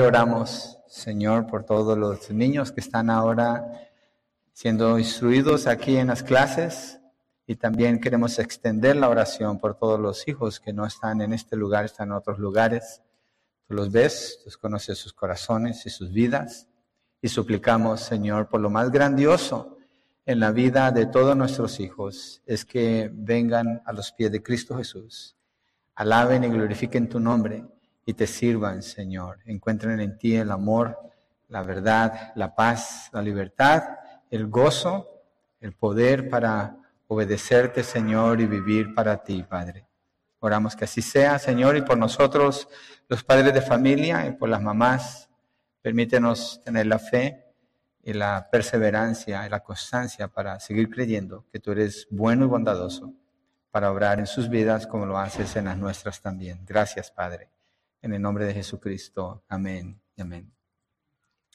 Oramos, Señor, por todos los niños que están ahora siendo instruidos aquí en las clases. Y también queremos extender la oración por todos los hijos que no están en este lugar, están en otros lugares. Tú los ves, tú conoces sus corazones y sus vidas. Y suplicamos, Señor, por lo más grandioso en la vida de todos nuestros hijos, es que vengan a los pies de Cristo Jesús, alaben y glorifiquen tu nombre y te sirvan, Señor. Encuentren en ti el amor, la verdad, la paz, la libertad, el gozo, el poder para obedecerte, Señor, y vivir para ti, Padre. Oramos que así sea, Señor, y por nosotros, los padres de familia, y por las mamás, permítenos tener la fe y la perseverancia y la constancia para seguir creyendo que tú eres bueno y bondadoso para obrar en sus vidas como lo haces en las nuestras también. Gracias, Padre. En el nombre de Jesucristo. Amén y amén.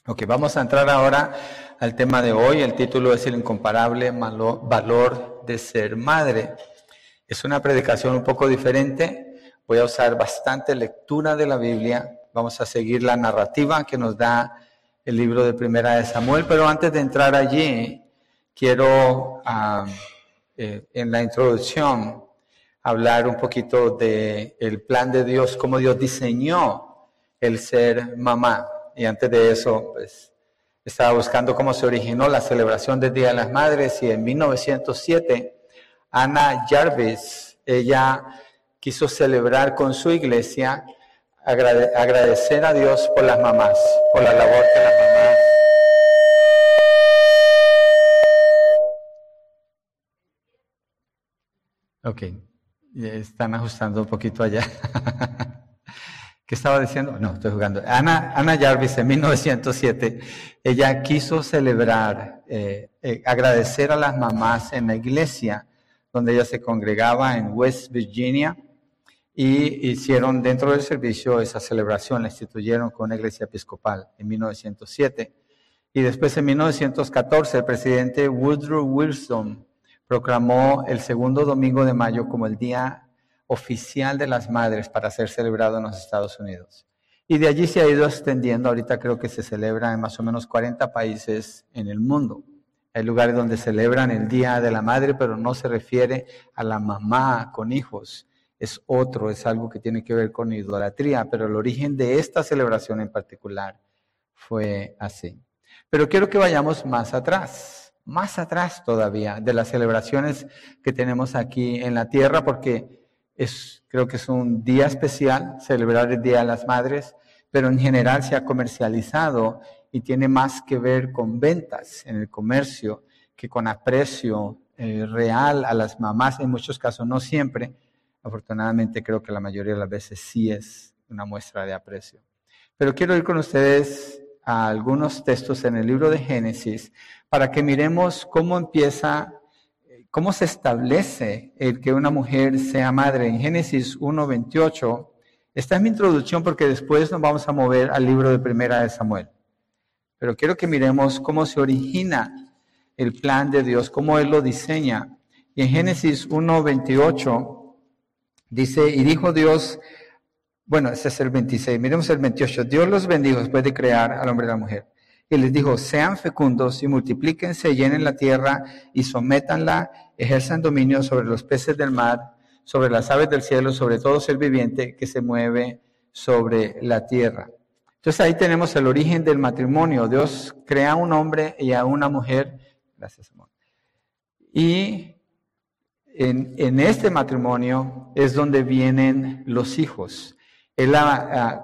Ok, vamos a entrar ahora al tema de hoy. El título es el incomparable valor de ser madre. Es una predicación un poco diferente. Voy a usar bastante lectura de la Biblia. Vamos a seguir la narrativa que nos da el libro de Primera de Samuel. Pero antes de entrar allí, quiero ah, eh, en la introducción hablar un poquito de el plan de Dios, cómo Dios diseñó el ser mamá. Y antes de eso, pues estaba buscando cómo se originó la celebración del Día de las Madres y en 1907 Ana Jarvis, ella quiso celebrar con su iglesia, agradecer a Dios por las mamás, por la labor que las mamás Ok, están ajustando un poquito allá. ¿Qué estaba diciendo? No, estoy jugando. Ana, Ana Jarvis en 1907, ella quiso celebrar, eh, eh, agradecer a las mamás en la iglesia donde ella se congregaba en West Virginia y hicieron dentro del servicio esa celebración, la instituyeron con una iglesia episcopal en 1907. Y después en 1914 el presidente Woodrow Wilson proclamó el segundo domingo de mayo como el Día Oficial de las Madres para ser celebrado en los Estados Unidos. Y de allí se ha ido extendiendo, ahorita creo que se celebra en más o menos 40 países en el mundo. Hay lugares donde celebran el Día de la Madre, pero no se refiere a la mamá con hijos. Es otro, es algo que tiene que ver con idolatría, pero el origen de esta celebración en particular fue así. Pero quiero que vayamos más atrás más atrás todavía de las celebraciones que tenemos aquí en la tierra, porque es, creo que es un día especial celebrar el Día de las Madres, pero en general se ha comercializado y tiene más que ver con ventas en el comercio que con aprecio eh, real a las mamás, en muchos casos no siempre. Afortunadamente creo que la mayoría de las veces sí es una muestra de aprecio. Pero quiero ir con ustedes a algunos textos en el libro de Génesis para que miremos cómo empieza, cómo se establece el que una mujer sea madre. En Génesis 1.28, esta es mi introducción porque después nos vamos a mover al libro de Primera de Samuel. Pero quiero que miremos cómo se origina el plan de Dios, cómo Él lo diseña. Y en Génesis 1.28 dice, y dijo Dios, bueno, ese es el 26, miremos el 28, Dios los bendijo después de crear al hombre y la mujer y les dijo, sean fecundos y multiplíquense, llenen la tierra y sométanla, ejerzan dominio sobre los peces del mar, sobre las aves del cielo, sobre todo ser viviente que se mueve sobre la tierra. Entonces ahí tenemos el origen del matrimonio. Dios crea a un hombre y a una mujer. Gracias, amor. Y en, en este matrimonio es donde vienen los hijos. Él,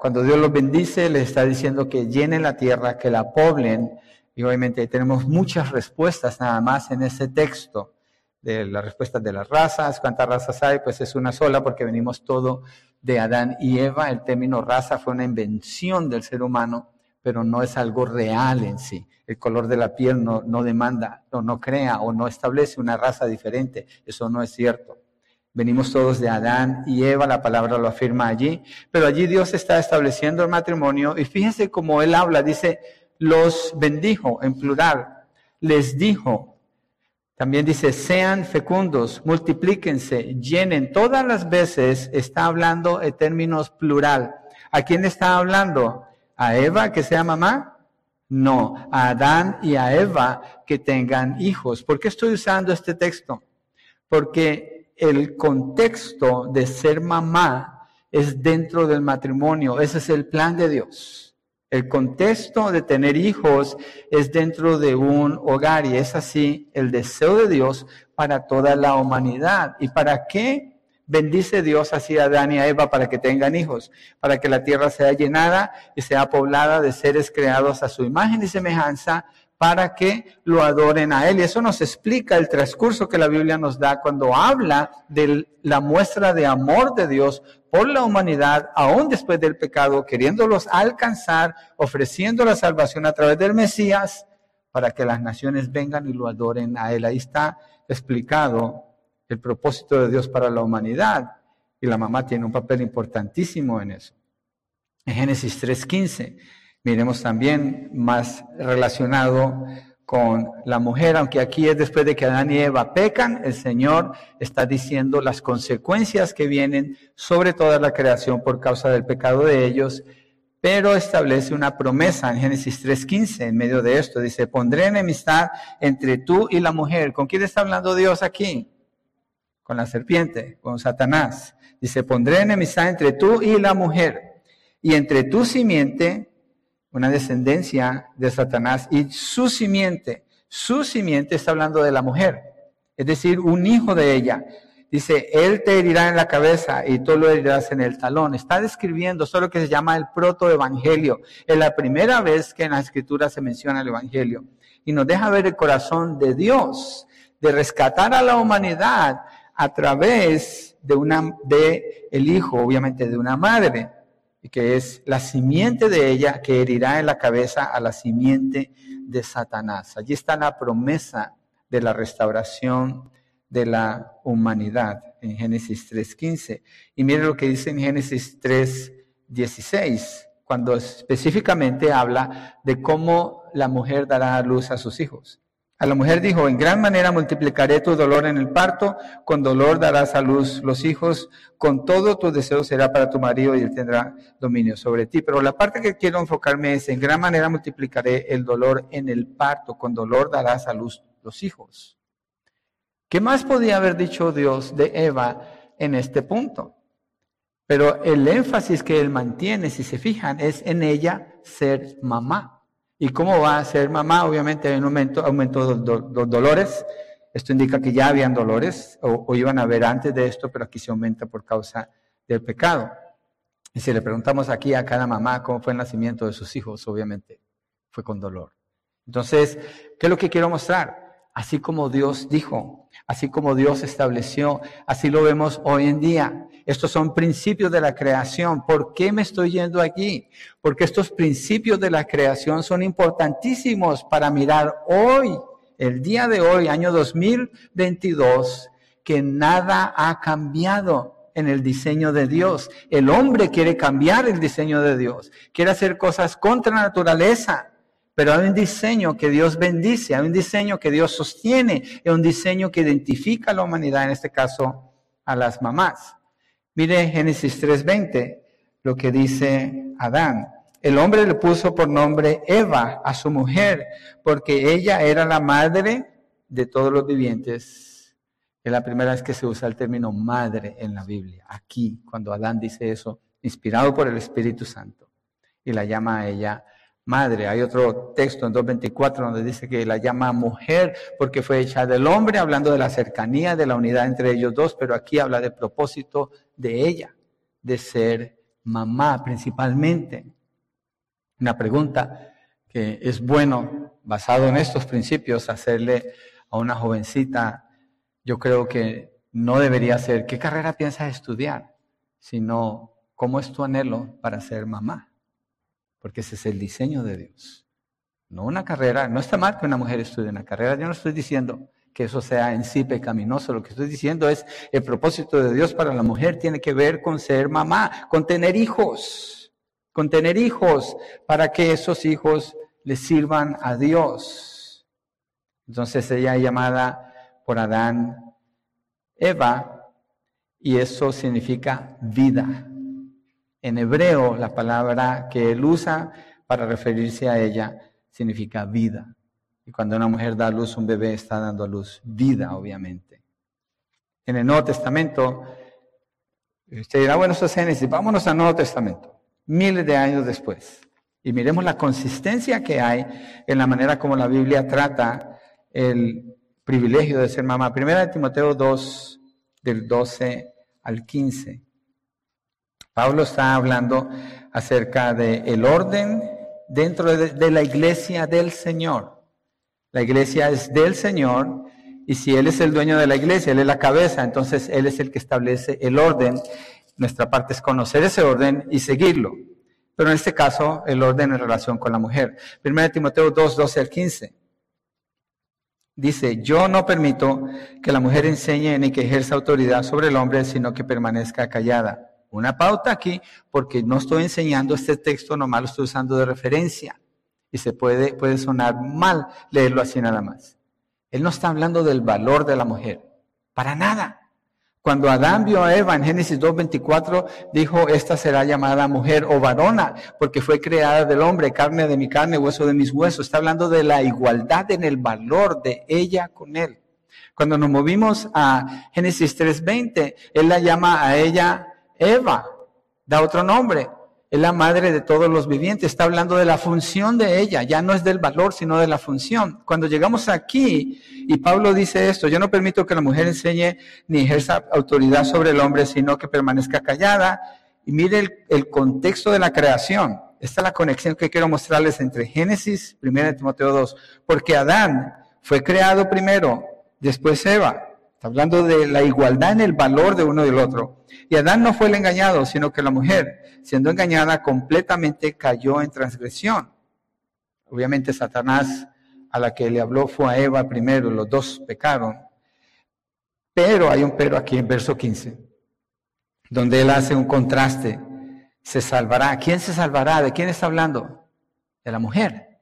cuando Dios los bendice, les está diciendo que llenen la tierra, que la poblen. Y obviamente tenemos muchas respuestas nada más en ese texto de las respuestas de las razas. ¿Cuántas razas hay? Pues es una sola porque venimos todo de Adán y Eva. El término raza fue una invención del ser humano, pero no es algo real en sí. El color de la piel no, no demanda, o no crea o no establece una raza diferente. Eso no es cierto. Venimos todos de Adán y Eva, la palabra lo afirma allí, pero allí Dios está estableciendo el matrimonio y fíjense cómo él habla, dice, los bendijo en plural, les dijo, también dice, sean fecundos, multiplíquense, llenen, todas las veces está hablando en términos plural. ¿A quién está hablando? ¿A Eva que sea mamá? No, a Adán y a Eva que tengan hijos. ¿Por qué estoy usando este texto? Porque el contexto de ser mamá es dentro del matrimonio. Ese es el plan de Dios. El contexto de tener hijos es dentro de un hogar y es así el deseo de Dios para toda la humanidad. ¿Y para qué? Bendice Dios así a Adán y a Eva para que tengan hijos, para que la tierra sea llenada y sea poblada de seres creados a su imagen y semejanza, para que lo adoren a Él. Y eso nos explica el transcurso que la Biblia nos da cuando habla de la muestra de amor de Dios por la humanidad, aún después del pecado, queriéndolos alcanzar, ofreciendo la salvación a través del Mesías, para que las naciones vengan y lo adoren a Él. Ahí está explicado el propósito de Dios para la humanidad. Y la mamá tiene un papel importantísimo en eso. En Génesis 3.15, miremos también más relacionado con la mujer, aunque aquí es después de que Adán y Eva pecan, el Señor está diciendo las consecuencias que vienen sobre toda la creación por causa del pecado de ellos, pero establece una promesa en Génesis 3.15 en medio de esto. Dice, pondré enemistad entre tú y la mujer. ¿Con quién está hablando Dios aquí? con la serpiente, con Satanás. Dice, pondré enemistad entre tú y la mujer, y entre tu simiente, una descendencia de Satanás, y su simiente. Su simiente está hablando de la mujer, es decir, un hijo de ella. Dice, él te herirá en la cabeza y tú lo herirás en el talón. Está describiendo solo lo que se llama el protoevangelio. Es la primera vez que en la escritura se menciona el evangelio. Y nos deja ver el corazón de Dios, de rescatar a la humanidad a través de una de el hijo, obviamente de una madre, que es la simiente de ella que herirá en la cabeza a la simiente de Satanás. Allí está la promesa de la restauración de la humanidad en Génesis 3.15. Y mire lo que dice en Génesis 3.16, cuando específicamente habla de cómo la mujer dará a luz a sus hijos. A la mujer dijo, en gran manera multiplicaré tu dolor en el parto, con dolor darás a luz los hijos, con todo tu deseo será para tu marido y él tendrá dominio sobre ti. Pero la parte que quiero enfocarme es, en gran manera multiplicaré el dolor en el parto, con dolor darás a luz los hijos. ¿Qué más podía haber dicho Dios de Eva en este punto? Pero el énfasis que él mantiene, si se fijan, es en ella ser mamá. ¿Y cómo va a ser mamá? Obviamente hay un aumento, de los dolores. Esto indica que ya habían dolores o, iban a haber antes de esto, pero aquí se aumenta por causa del pecado. Y si le preguntamos aquí a cada mamá cómo fue el nacimiento de sus hijos, obviamente fue con dolor. Entonces, ¿qué es lo que quiero mostrar? Así como Dios dijo, así como Dios estableció, así lo vemos hoy en día. Estos son principios de la creación. ¿Por qué me estoy yendo aquí? Porque estos principios de la creación son importantísimos para mirar hoy, el día de hoy, año 2022, que nada ha cambiado en el diseño de Dios. El hombre quiere cambiar el diseño de Dios, quiere hacer cosas contra la naturaleza. Pero hay un diseño que Dios bendice, hay un diseño que Dios sostiene, hay un diseño que identifica a la humanidad, en este caso a las mamás. Mire Génesis 3:20, lo que dice Adán. El hombre le puso por nombre Eva a su mujer, porque ella era la madre de todos los vivientes. Es la primera vez que se usa el término madre en la Biblia, aquí, cuando Adán dice eso, inspirado por el Espíritu Santo, y la llama a ella madre. Hay otro texto en 2.24 donde dice que la llama mujer porque fue hecha del hombre, hablando de la cercanía, de la unidad entre ellos dos, pero aquí habla del propósito de ella, de ser mamá principalmente. Una pregunta que es bueno, basado en estos principios, hacerle a una jovencita, yo creo que no debería ser, ¿qué carrera piensas estudiar? Sino, ¿cómo es tu anhelo para ser mamá? Porque ese es el diseño de Dios. No una carrera, no está mal que una mujer estudie una carrera, yo no estoy diciendo que eso sea en sí pecaminoso, lo que estoy diciendo es el propósito de Dios para la mujer tiene que ver con ser mamá, con tener hijos, con tener hijos, para que esos hijos le sirvan a Dios. Entonces ella es llamada por Adán Eva, y eso significa vida En hebreo, la palabra que él usa para referirse a ella significa vida. Y cuando una mujer da a luz un bebé, está dando a luz vida, obviamente. En el Nuevo Testamento, usted dirá, bueno, eso es Génesis, vámonos al Nuevo Testamento, miles de años después. Y miremos la consistencia que hay en la manera como la Biblia trata el privilegio de ser mamá. Primera de Timoteo 2, del 12 al 15. Pablo está hablando acerca del el orden dentro de, la iglesia del Señor. La iglesia es del Señor y si Él es el dueño de la iglesia, Él es la cabeza, entonces Él es el que establece el orden. Nuestra parte es conocer ese orden y seguirlo. Pero en este caso, el orden en relación con la mujer. Primero Timoteo 2, 12 al 15. Dice, yo no permito que la mujer enseñe ni que ejerza autoridad sobre el hombre, sino que permanezca callada. Una pauta aquí, porque no estoy enseñando este texto, nomás lo estoy usando de referencia. Y se puede, puede sonar mal leerlo así nada más. Él no está hablando del valor de la mujer, para nada. Cuando Adán vio a Eva en Génesis 2.24, dijo, esta será llamada mujer o varona, porque fue creada del hombre, carne de mi carne, hueso de mis huesos. Está hablando de la igualdad en el valor de ella con él. Cuando nos movimos a Génesis 3.20, él la llama a ella Eva, da otro nombre es la madre de todos los vivientes. Está hablando de la función de ella, ya no es del valor, sino de la función. Cuando llegamos aquí, y Pablo dice esto, yo no permito que la mujer enseñe ni ejerza autoridad sobre el hombre, sino que permanezca callada. Y mire el, contexto de la creación. Esta es la conexión que quiero mostrarles entre Génesis, 1 Timoteo 2, porque Adán fue creado primero, después Eva. Hablando de la igualdad en el valor de uno del otro. Y Adán no fue el engañado, sino que la mujer, siendo engañada, completamente cayó en transgresión. Obviamente Satanás a la que le habló fue a Eva primero, los dos pecaron. Pero hay un pero aquí en verso 15, donde él hace un contraste. Se salvará. ¿Quién se salvará? ¿De quién está hablando? De la mujer.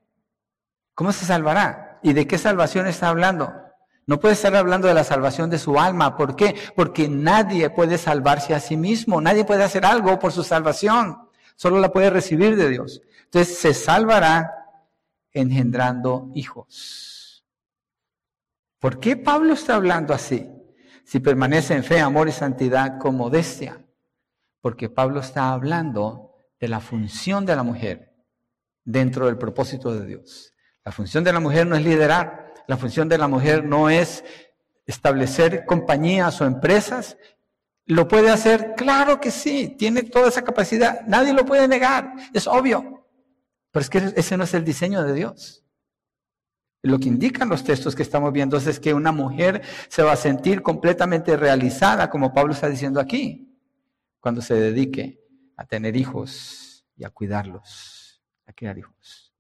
¿Cómo se salvará? ¿Y de qué salvación está hablando? No puede estar hablando de la salvación de su alma. ¿Por qué? Porque nadie puede salvarse a sí mismo. Nadie puede hacer algo por su salvación. Solo la puede recibir de Dios. Entonces se salvará engendrando hijos. ¿Por qué Pablo está hablando así? Si permanece en fe, amor y santidad con modestia. Porque Pablo está hablando de la función de la mujer dentro del propósito de Dios. La función de la mujer no es liderar, la función de la mujer no es establecer compañías o empresas. ¿Lo puede hacer? Claro que sí, tiene toda esa capacidad. Nadie lo puede negar, es obvio. Pero es que ese no es el diseño de Dios. Lo que indican los textos que estamos viendo es que una mujer se va a sentir completamente realizada, como Pablo está diciendo aquí, cuando se dedique a tener hijos y a cuidarlos, a criar hijos.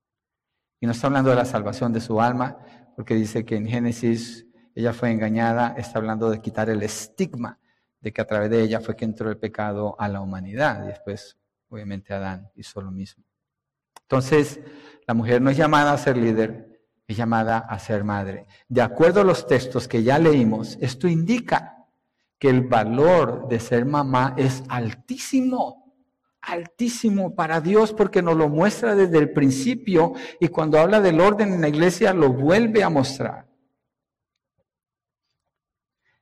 Y no está hablando de la salvación de su alma, porque dice que en Génesis ella fue engañada, está hablando de quitar el estigma de que a través de ella fue que entró el pecado a la humanidad y después obviamente Adán hizo lo mismo. Entonces, la mujer no es llamada a ser líder, es llamada a ser madre. De acuerdo a los textos que ya leímos, esto indica que el valor de ser mamá es altísimo altísimo para Dios porque nos lo muestra desde el principio y cuando habla del orden en la iglesia lo vuelve a mostrar.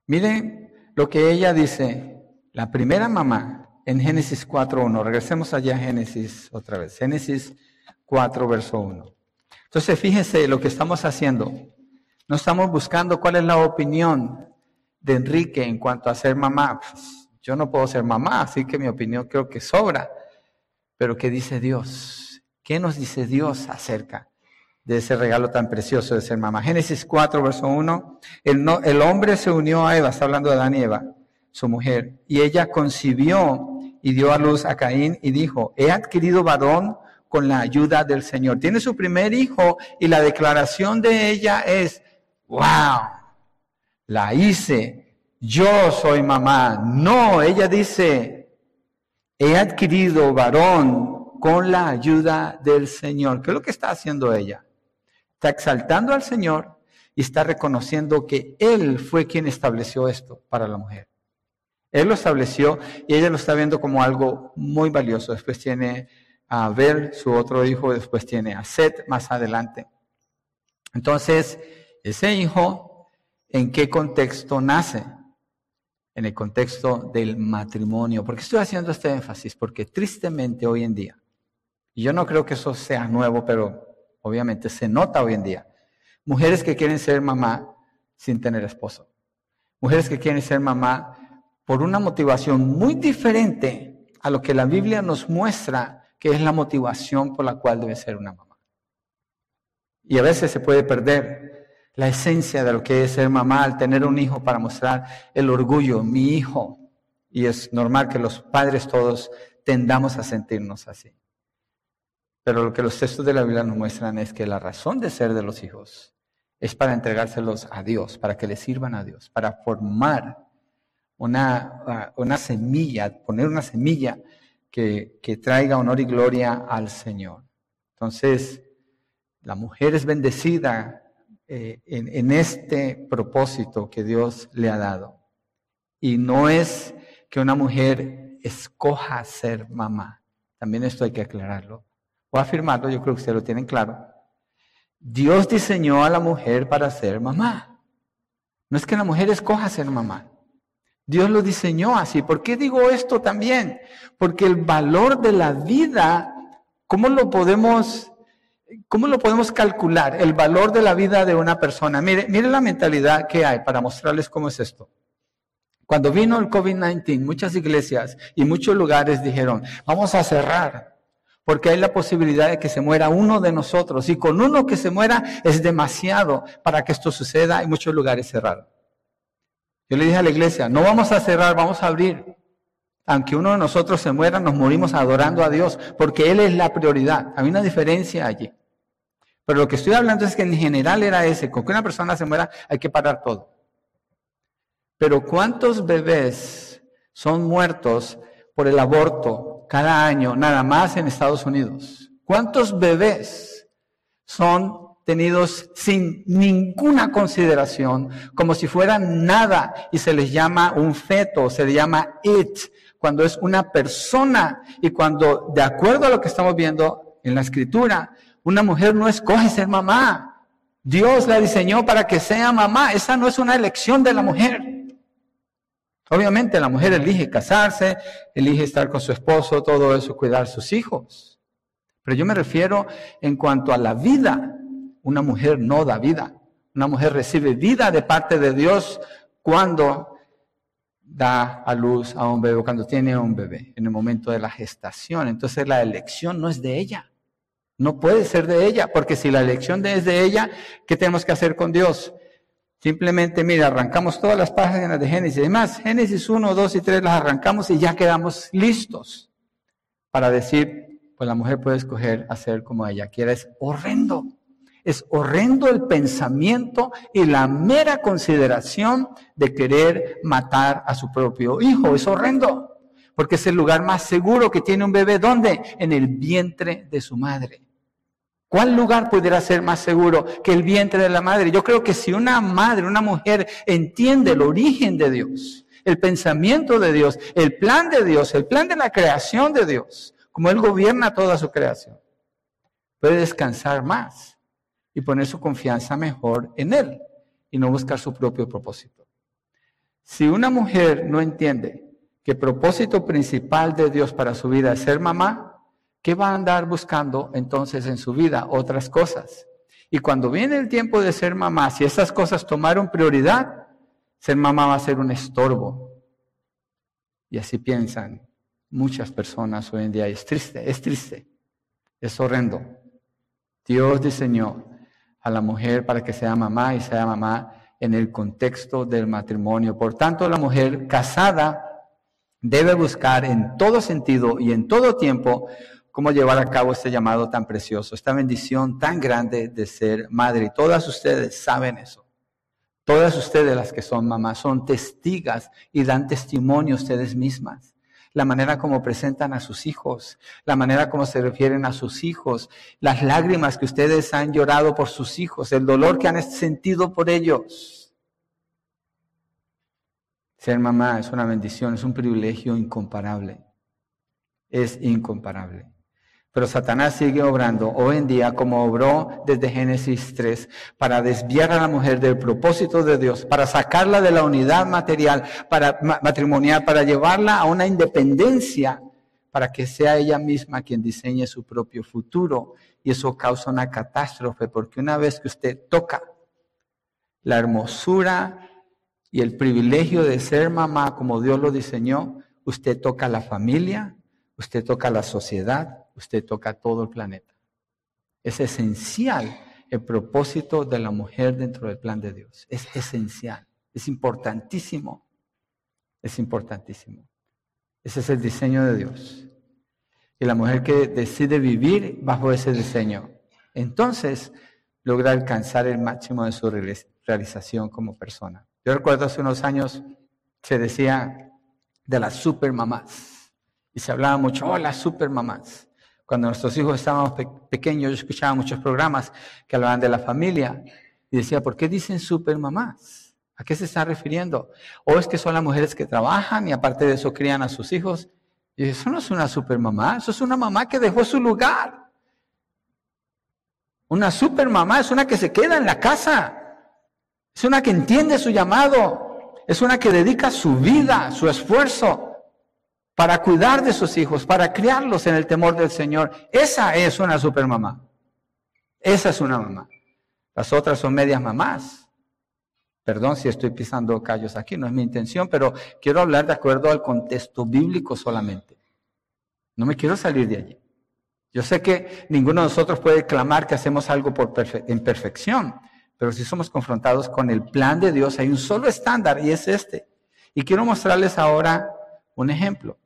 Miren lo que ella dice, la primera mamá en Génesis 4.1, regresemos allá a Génesis otra vez, Génesis 4, verso 1. Entonces fíjense lo que estamos haciendo. No estamos buscando cuál es la opinión de Enrique en cuanto a ser mamá. Pues, yo no puedo ser mamá, así que mi opinión creo que sobra. Pero ¿qué dice Dios? ¿Qué nos dice Dios acerca de ese regalo tan precioso de ser mamá? Génesis 4, verso 1. El, hombre se unió a Eva, está hablando de Adán y Eva, su mujer, y ella concibió y dio a luz a Caín y dijo, he adquirido varón con la ayuda del Señor. Tiene su primer hijo y la declaración de ella es, wow, la hice yo soy mamá. No, ella dice, he adquirido varón con la ayuda del Señor. ¿Qué es lo que está haciendo ella? Está exaltando al Señor y está reconociendo que Él fue quien estableció esto para la mujer. Él lo estableció y ella lo está viendo como algo muy valioso. Después tiene a Ver, su otro hijo, después tiene a Seth más adelante. Entonces, ese hijo, ¿en qué contexto nace? En el contexto del matrimonio. ¿Por qué estoy haciendo este énfasis? Porque tristemente hoy en día, y yo no creo que eso sea nuevo, pero obviamente se nota hoy en día, mujeres que quieren ser mamá sin tener esposo. Mujeres que quieren ser mamá por una motivación muy diferente a lo que la Biblia nos muestra que es la motivación por la cual debe ser una mamá. Y a veces se puede perder la esencia de lo que es ser mamá al tener un hijo para mostrar el orgullo, mi hijo. Y es normal que los padres todos tendamos a sentirnos así. Pero lo que los textos de la Biblia nos muestran es que la razón de ser de los hijos es para entregárselos a Dios, para que le sirvan a Dios, para formar una, ah, una semilla, poner una semilla que, que traiga honor y gloria al Señor. Entonces, la mujer es bendecida eh, en, en, este propósito que Dios le ha dado. Y no es que una mujer escoja ser mamá. También esto hay que aclararlo. O afirmarlo, yo creo que ustedes lo tienen claro. Dios diseñó a la mujer para ser mamá. No es que la mujer escoja ser mamá. Dios lo diseñó así. ¿Por qué digo esto también? Porque el valor de la vida, ¿cómo lo podemos, cómo lo podemos calcular? El valor de la vida de una persona. Mire, mire la mentalidad que hay para mostrarles cómo es esto. Cuando vino el COVID-19, muchas iglesias y muchos lugares dijeron, vamos a cerrar, porque hay la posibilidad de que se muera uno de nosotros. Y con uno que se muera es demasiado para que esto suceda. y muchos lugares cerraron. Yo le dije a la iglesia, no vamos a cerrar, vamos a abrir. Aunque uno de nosotros se muera, nos morimos adorando a Dios, porque Él es la prioridad. Hay una diferencia allí. Pero lo que estoy hablando es que en general era ese, con que una persona se muera hay que parar todo. Pero ¿cuántos bebés son muertos por el aborto cada año, nada más en Estados Unidos? ¿Cuántos bebés son tenidos sin ninguna consideración, como si fueran nada, y se les llama un feto, se llama it, cuando es una persona, y cuando, de acuerdo a lo que estamos viendo en la escritura, una mujer no escoge ser mamá. Dios la diseñó para que sea mamá. Esa no es una elección de la mujer. Obviamente la mujer elige casarse, elige estar con su esposo, todo eso, cuidar sus hijos. Pero yo me refiero en cuanto a la vida una mujer no da vida. Una mujer recibe vida de parte de Dios cuando da a luz a un bebé, cuando tiene un bebé, en el momento de la gestación. Entonces la elección no es de ella. No puede ser de ella, porque si la elección es de ella, ¿qué tenemos que hacer con Dios? Simplemente, mira, arrancamos todas las páginas de Génesis. Además, Génesis 1, 2 y 3 las arrancamos y ya quedamos listos para decir, pues la mujer puede escoger hacer como ella quiera. Es horrendo. Es horrendo el pensamiento y la mera consideración de querer matar a su propio hijo. Es horrendo, porque es el lugar más seguro que tiene un bebé. ¿Dónde? En el vientre de su madre. ¿Cuál lugar pudiera ser más seguro que el vientre de la madre? Yo creo que si una madre, una mujer entiende el origen de Dios, el pensamiento de Dios, el plan de Dios, el plan de la creación de Dios, como Él gobierna toda su creación, puede descansar más y poner su confianza mejor en Él y no buscar su propio propósito. Si una mujer no entiende que el propósito principal de Dios para su vida es ser mamá, ¿qué va a andar buscando entonces en su vida? Otras cosas. Y cuando viene el tiempo de ser mamá, si esas cosas tomaron prioridad, ser mamá va a ser un estorbo. Y así piensan muchas personas hoy en día. Es triste, es triste, es horrendo. Dios diseñó a la mujer para que sea mamá y sea mamá en el contexto del matrimonio. Por tanto, la mujer casada debe buscar en todo sentido y en todo tiempo cómo llevar a cabo este llamado tan precioso, esta bendición tan grande de ser madre. Y todas ustedes saben eso. Todas ustedes las que son mamás son testigas y dan testimonio ustedes mismas la manera como presentan a sus hijos, la manera como se refieren a sus hijos, las lágrimas que ustedes han llorado por sus hijos, el dolor que han sentido por ellos. Ser mamá es una bendición, es un privilegio incomparable. Es incomparable. Pero Satanás sigue obrando hoy en día como obró desde Génesis 3 para desviar a la mujer del propósito de Dios, para sacarla de la unidad material, para matrimonial, para llevarla a una independencia, para que sea ella misma quien diseñe su propio futuro. Y eso causa una catástrofe, porque una vez que usted toca la hermosura y el privilegio de ser mamá como Dios lo diseñó, usted toca la familia, usted toca la sociedad, usted toca todo el planeta. Es esencial el propósito de la mujer dentro del plan de Dios. Es esencial, es importantísimo, es importantísimo. Ese es el diseño de Dios. Y la mujer que decide vivir bajo ese diseño, entonces logra alcanzar el máximo de su realización como persona. Yo recuerdo hace unos años se decía de las supermamás y se hablaba mucho, oh, las supermamás. Cuando nuestros hijos estaban pequeños, yo escuchaba muchos programas que hablaban de la familia y decía, ¿por qué dicen supermamás? ¿A qué se están refiriendo? ¿O es que son las mujeres que trabajan y aparte de eso crían a sus hijos? Y eso no es una supermamá, eso es una mamá que dejó su lugar. Una supermamá es una que se queda en la casa. Es una que entiende su llamado. Es una que dedica su vida, su esfuerzo para cuidar de sus hijos, para criarlos en el temor del Señor. Esa es una supermamá. Esa es una mamá. Las otras son medias mamás. Perdón si estoy pisando callos aquí, no es mi intención, pero quiero hablar de acuerdo al contexto bíblico solamente. No me quiero salir de allí. Yo sé que ninguno de nosotros puede clamar que hacemos algo por en perfección, pero si somos confrontados con el plan de Dios, hay un solo estándar y es este. Y quiero mostrarles ahora un ejemplo.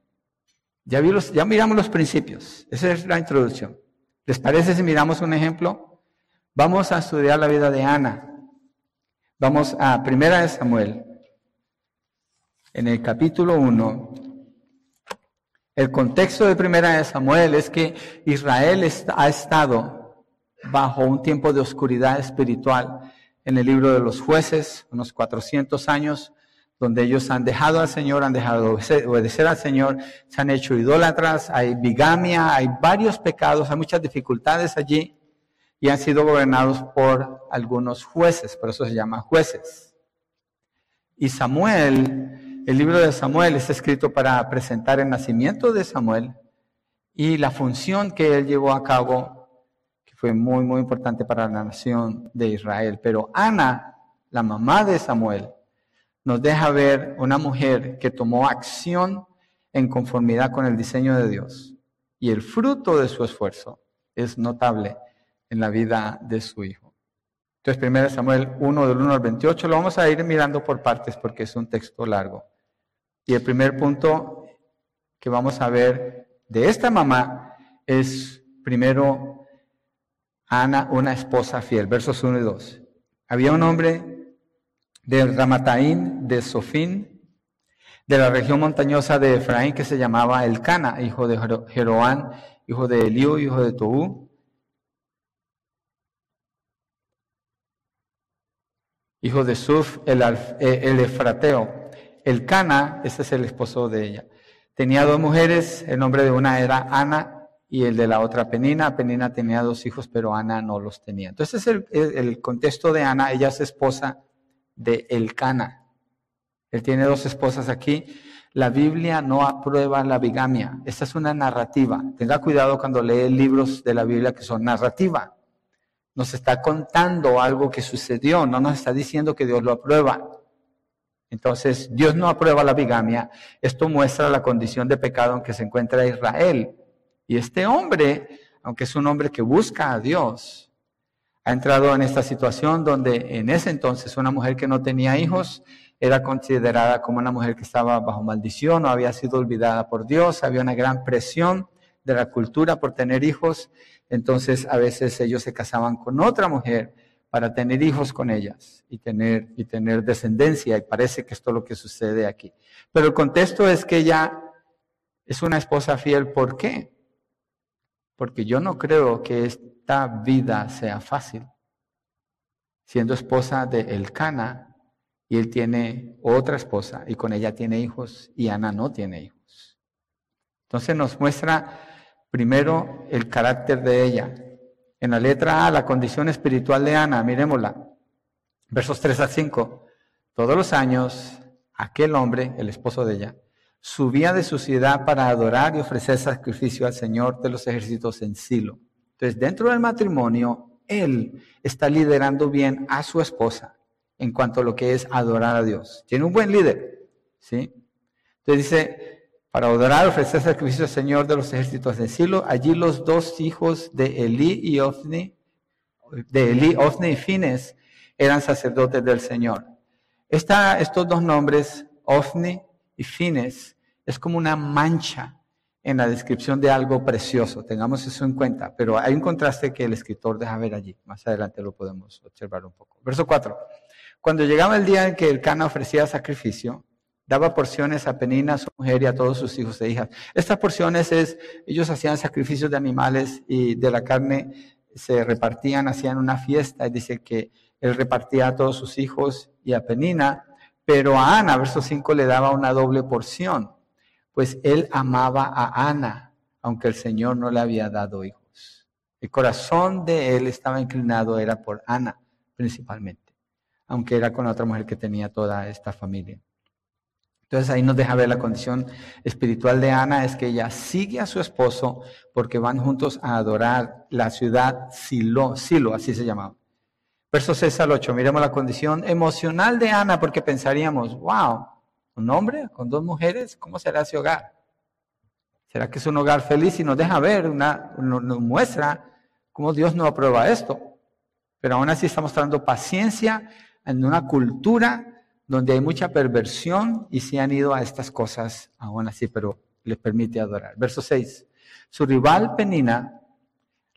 Ya, ya miramos los principios. Esa es la introducción. ¿Les parece si miramos un ejemplo? Vamos a estudiar la vida de Ana. Vamos a Primera de Samuel. En el capítulo 1, el contexto de Primera de Samuel es que Israel ha estado bajo un tiempo de oscuridad espiritual en el libro de los jueces, unos 400 años, donde ellos han dejado al Señor, han dejado de obedecer al Señor, se han hecho idólatras, hay bigamia, hay varios pecados, hay muchas dificultades allí y han sido gobernados por algunos jueces, por eso se llaman jueces. Y Samuel, el libro de Samuel está escrito para presentar el nacimiento de Samuel y la función que él llevó a cabo, que fue muy, muy importante para la nación de Israel. Pero Ana, la mamá de Samuel, nos deja ver una mujer que tomó acción en conformidad con el diseño de Dios. Y el fruto de su esfuerzo es notable en la vida de su hijo. Entonces, 1 Samuel 1 del 1 al 28 lo vamos a ir mirando por partes porque es un texto largo. Y el primer punto que vamos a ver de esta mamá es primero Ana, una esposa fiel, versos 1 y 2. Había un hombre de Ramataín, de Sofín, de la región montañosa de Efraín que se llamaba Elcana, hijo de Jeroán, hijo de Eliú, hijo de Tobú, hijo de Suf, el, eh, el Efrateo. Elcana, ese es el esposo de ella. Tenía dos mujeres, el nombre de una era Ana y el de la otra Penina. Penina tenía dos hijos, pero Ana no los tenía. Entonces es el, el contexto de Ana, ella es esposa de Elcana. Él tiene dos esposas aquí. La Biblia no aprueba la bigamia. Esta es una narrativa. Tenga cuidado cuando lee libros de la Biblia que son narrativa. Nos está contando algo que sucedió, no nos está diciendo que Dios lo aprueba. Entonces, Dios no aprueba la bigamia. Esto muestra la condición de pecado en que se encuentra Israel. Y este hombre, aunque es un hombre que busca a Dios, ha entrado en esta situación donde en ese entonces una mujer que no tenía hijos era considerada como una mujer que estaba bajo maldición o había sido olvidada por Dios, había una gran presión de la cultura por tener hijos, entonces a veces ellos se casaban con otra mujer para tener hijos con ellas y tener, y tener descendencia, y parece que esto es lo que sucede aquí. Pero el contexto es que ella es una esposa fiel, ¿por qué? Porque yo no creo que esta vida sea fácil. Siendo esposa de Elcana, Y él tiene otra esposa y con ella tiene hijos y Ana no tiene hijos. Entonces nos muestra primero el carácter de ella. En la letra A, la condición espiritual de Ana, miremosla. Versos 3 a 5. Todos los años, aquel hombre, el esposo de ella, subía de su ciudad para adorar y ofrecer sacrificio al Señor de los ejércitos en Silo. Entonces, dentro del matrimonio, él está liderando bien a su esposa en cuanto a lo que es adorar a Dios. Tiene un buen líder, ¿sí? Entonces dice, para adorar, ofrecer sacrificio al Señor de los ejércitos en Silo, allí los dos hijos de Elí y Ofni, de Elí, Ofni y Fines, eran sacerdotes del Señor. estos dos nombres, Ofni y Fines, es como una mancha en la descripción de algo precioso. Tengamos eso en cuenta. Pero hay un contraste que el escritor deja ver allí. Más adelante lo podemos observar un poco. Verso 4. Cuando llegaba el día en que el Cana ofrecía sacrificio, daba porciones a Penina, a su mujer y a todos sus hijos e hijas. Estas porciones es, ellos hacían sacrificios de animales y de la carne se repartían, hacían una fiesta. Y dice que él repartía a todos sus hijos y a Penina, pero a Ana, verso 5, le daba una doble porción pues él amaba a Ana, aunque el Señor no le había dado hijos. El corazón de él estaba inclinado, era por Ana principalmente, aunque era con otra mujer que tenía toda esta familia. Entonces ahí nos deja ver la condición espiritual de Ana, es que ella sigue a su esposo porque van juntos a adorar la ciudad Silo, Silo así se llamaba. Verso 6 al 8, miremos la condición emocional de Ana porque pensaríamos, wow, un hombre con dos mujeres, ¿cómo será ese hogar? ¿Será que es un hogar feliz y nos deja ver, una, nos muestra cómo Dios no aprueba esto? Pero aún así está mostrando paciencia en una cultura donde hay mucha perversión y se han ido a estas cosas aún así, pero les permite adorar. Verso 6. Su rival Penina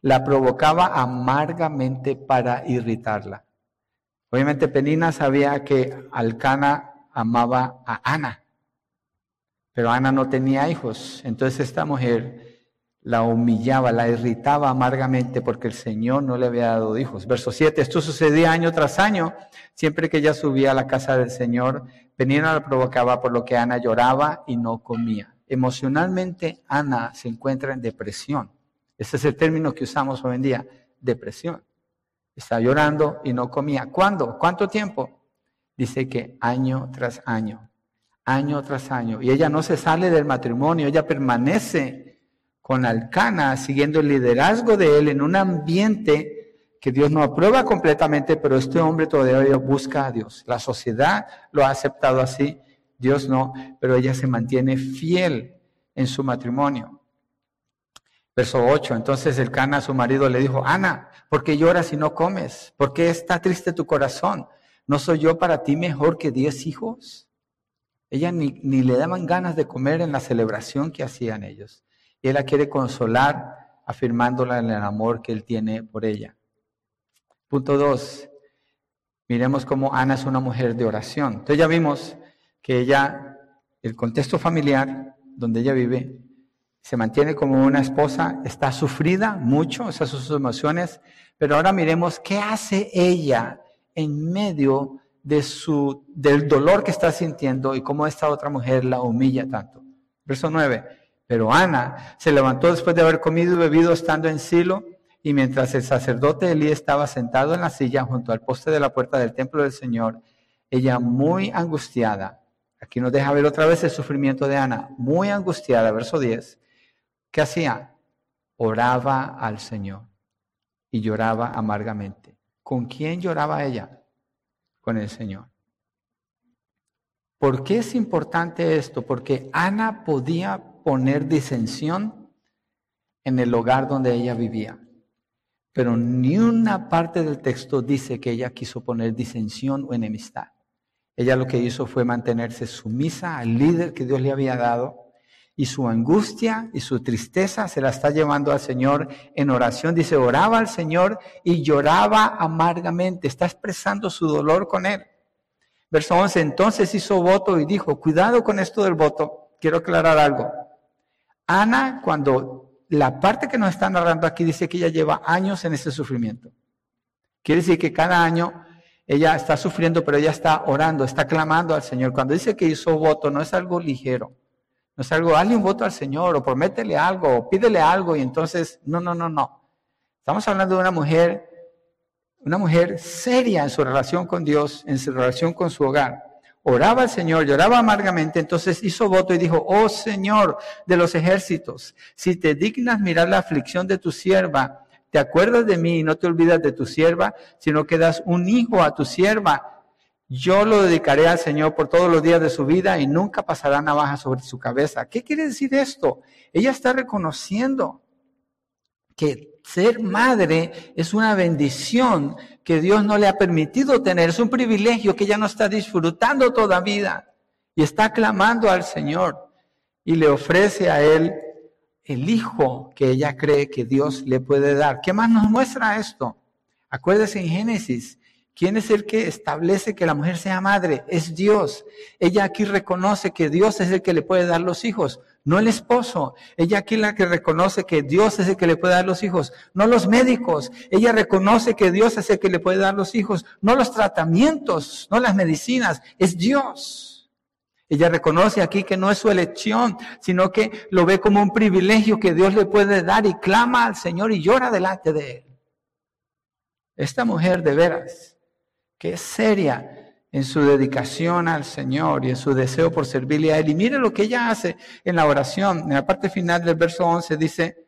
la provocaba amargamente para irritarla. Obviamente Penina sabía que Alcana amaba a Ana, pero Ana no tenía hijos. Entonces esta mujer la humillaba, la irritaba amargamente porque el Señor no le había dado hijos. Verso 7, esto sucedía año tras año. Siempre que ella subía a la casa del Señor, Penina la provocaba por lo que Ana lloraba y no comía. Emocionalmente Ana se encuentra en depresión. Ese es el término que usamos hoy en día, depresión. Está llorando y no comía. ¿Cuándo? ¿Cuánto tiempo? Dice que año tras año, año tras año, y ella no se sale del matrimonio, ella permanece con Alcana, siguiendo el liderazgo de él en un ambiente que Dios no aprueba completamente, pero este hombre todavía busca a Dios. La sociedad lo ha aceptado así, Dios no, pero ella se mantiene fiel en su matrimonio. Verso 8, entonces el Cana su marido le dijo, Ana, ¿por qué lloras y no comes? ¿Por qué está triste tu corazón? ¿No soy yo para ti mejor que diez hijos? Ella ni, le daban ganas de comer en la celebración que hacían ellos. Y él la quiere consolar, afirmándola en el amor que él tiene por ella. Punto dos. Miremos cómo Ana es una mujer de oración. Entonces ya vimos que ella, el contexto familiar donde ella vive, se mantiene como una esposa, está sufrida mucho, esas sus emociones, pero ahora miremos qué hace ella en medio de su, del dolor que está sintiendo y cómo esta otra mujer la humilla tanto. Verso 9. Pero Ana se levantó después de haber comido y bebido estando en Silo, y mientras el sacerdote Elí estaba sentado en la silla junto al poste de la puerta del templo del Señor, ella muy angustiada, aquí nos deja ver otra vez el sufrimiento de Ana, muy angustiada, verso 10, ¿qué hacía? Oraba al Señor y lloraba amargamente. ¿Con quién lloraba ella? Con el Señor. ¿Por qué es importante esto? Porque Ana podía poner disensión en el hogar donde ella vivía. Pero ni una parte del texto dice que ella quiso poner disensión o enemistad. Ella lo que hizo fue mantenerse sumisa al líder que Dios le había dado y su angustia y su tristeza se la está llevando al Señor en oración. Dice, oraba al Señor y lloraba amargamente, está expresando su dolor con él. Verso 11, entonces hizo voto y dijo, cuidado con esto del voto, quiero aclarar algo. Ana, cuando la parte que nos está narrando aquí dice que ella lleva años en ese sufrimiento. Quiere decir que cada año ella está sufriendo, pero ella está orando, está clamando al Señor. Cuando dice que hizo voto, no es algo ligero. No es algo, dale un voto al Señor, o prométele algo, o pídele algo, y entonces, no, no, no, no. Estamos hablando de una mujer, una mujer seria en su relación con Dios, en su relación con su hogar. Oraba al Señor, lloraba amargamente, entonces hizo voto y dijo, oh Señor de los ejércitos, si te dignas mirar la aflicción de tu sierva, te acuerdas de mí y no te olvidas de tu sierva, sino que das un hijo a tu sierva. Yo lo dedicaré al Señor por todos los días de su vida y nunca pasará navaja sobre su cabeza. ¿Qué quiere decir esto? Ella está reconociendo que ser madre es una bendición que Dios no le ha permitido tener, es un privilegio que ella no está disfrutando toda vida y está clamando al Señor y le ofrece a Él el hijo que ella cree que Dios le puede dar. ¿Qué más nos muestra esto? Acuérdese en Génesis, ¿quién es el que establece que la mujer sea madre? Es Dios. Ella aquí reconoce que Dios es el que le puede dar los hijos, no el esposo. Ella aquí la que reconoce que Dios es el que le puede dar los hijos, no los médicos. Ella reconoce que Dios es el que le puede dar los hijos, no los tratamientos, no las medicinas, es Dios. Ella reconoce aquí que no es su elección, sino que lo ve como un privilegio que Dios le puede dar y clama al Señor y llora delante de Él. Esta mujer de veras, que es seria en su dedicación al Señor y en su deseo por servirle a Él. Y mire lo que ella hace en la oración. En la parte final del verso 11 dice,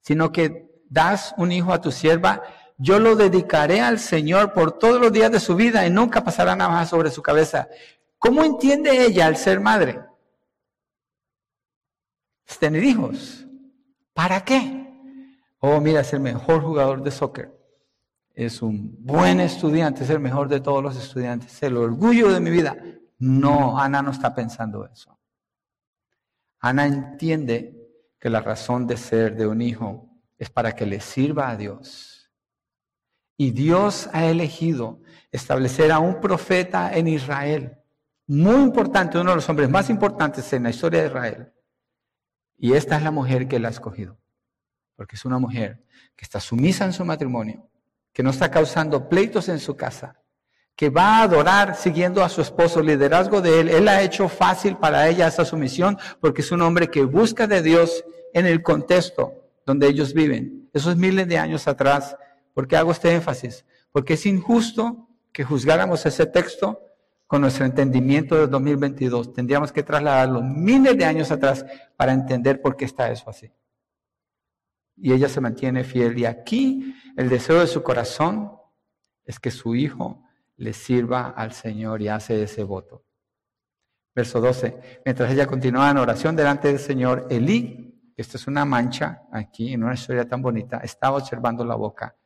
sino que das un hijo a tu sierva, yo lo dedicaré al Señor por todos los días de su vida y nunca pasará nada sobre su cabeza. ¿Cómo entiende ella al ser madre? Es tener hijos. ¿Para qué? Oh, mira, es el mejor jugador de soccer. Es un buen estudiante, es el mejor de todos los estudiantes. Es el orgullo de mi vida. No, Ana no está pensando eso. Ana entiende que la razón de ser de un hijo es para que le sirva a Dios. Y Dios ha elegido establecer a un profeta en Israel muy importante, uno de los hombres más importantes en la historia de Israel. Y esta es la mujer que él ha escogido, porque es una mujer que está sumisa en su matrimonio, que no está causando pleitos en su casa, que va a adorar siguiendo a su esposo, el liderazgo de él. Él ha hecho fácil para ella esa sumisión porque es un hombre que busca de Dios en el contexto donde ellos viven. Esos miles de años atrás. ¿Por qué hago este énfasis? Porque es injusto que juzgáramos ese texto con nuestro entendimiento del 2022. Tendríamos que trasladarlo miles de años atrás para entender por qué está eso así. Y ella se mantiene fiel. Y aquí el deseo de su corazón es que su hijo le sirva al Señor y hace ese voto. Verso 12. Mientras ella continuaba en oración delante del Señor, Elí, esta es una mancha aquí en una historia tan bonita, estaba observando la boca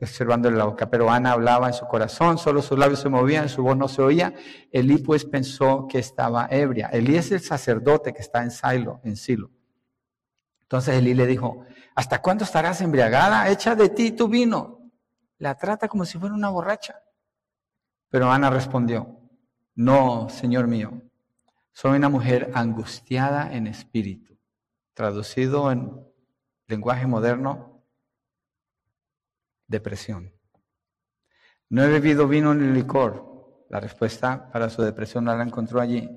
observándole la boca. Pero Ana hablaba en su corazón, solo sus labios se movían, su voz no se oía. Elí pues pensó que estaba ebria. Elí es el sacerdote que está en Silo, en Silo. Entonces Elí le dijo, ¿hasta cuándo estarás embriagada? Echa de ti tu vino. La trata como si fuera una borracha. Pero Ana respondió, no, Señor mío, soy una mujer angustiada en espíritu. Traducido en lenguaje moderno, depresión. No he bebido vino ni licor. La respuesta para su depresión no la encontró allí,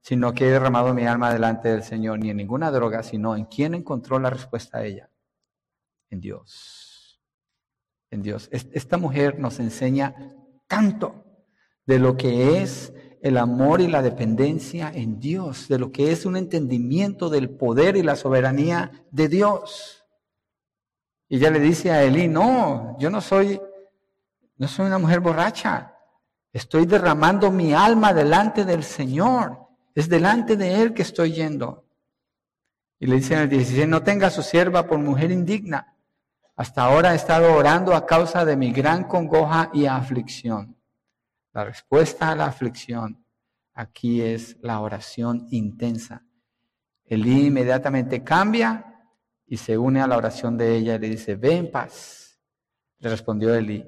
sino que he derramado mi alma delante del Señor, ni en ninguna droga, sino en quién encontró la respuesta a ella. En Dios. En Dios. Esta mujer nos enseña tanto de lo que es el amor y la dependencia en Dios, de lo que es un entendimiento del poder y la soberanía de Dios. Y ella le dice a Elí, no, yo no soy, no soy una mujer borracha. Estoy derramando mi alma delante del Señor. Es delante de Él que estoy yendo. Y le dice en el 16, no tenga a su sierva por mujer indigna. Hasta ahora he estado orando a causa de mi gran congoja y aflicción. La respuesta a la aflicción aquí es la oración intensa. Elí inmediatamente cambia y se une a la oración de ella y le dice, ve en paz. Le respondió Elí,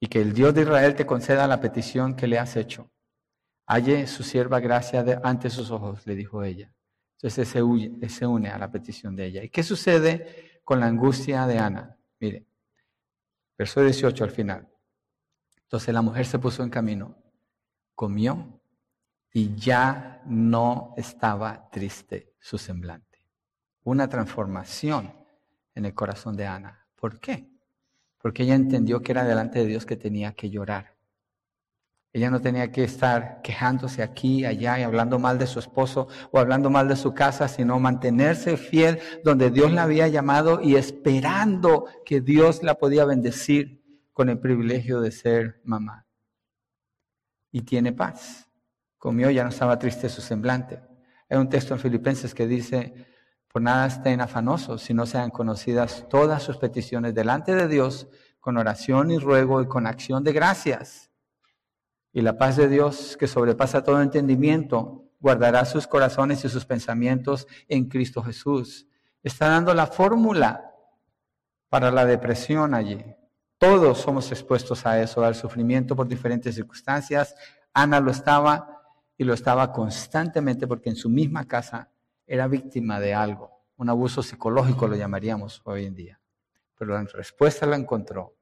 y que el Dios de Israel te conceda la petición que le has hecho. Halle su sierva gracia ante sus ojos, le dijo ella. Entonces se, se une a la petición de ella. ¿Y qué sucede con la angustia de Ana? Mire, verso 18 al final. Entonces la mujer se puso en camino, comió y ya no estaba triste su semblante. Una transformación en el corazón de Ana. ¿Por qué? Porque ella entendió que era delante de Dios que tenía que llorar. Ella no tenía que estar quejándose aquí, allá y hablando mal de su esposo o hablando mal de su casa, sino mantenerse fiel donde Dios la había llamado y esperando que Dios la podía bendecir con el privilegio de ser mamá. Y tiene paz. Comió, ya no estaba triste su semblante. Hay un texto en Filipenses que dice, por nada estén afanosos, si no sean conocidas todas sus peticiones delante de Dios con oración y ruego y con acción de gracias y la paz de Dios, que sobrepasa todo entendimiento, guardará sus corazones y sus pensamientos en Cristo Jesús. Está dando la fórmula para la depresión allí. Todos somos expuestos a eso, al sufrimiento por diferentes circunstancias. Ana lo estaba y lo estaba constantemente porque en su misma casa era víctima de algo, un abuso psicológico lo llamaríamos hoy en día. Pero la respuesta la encontró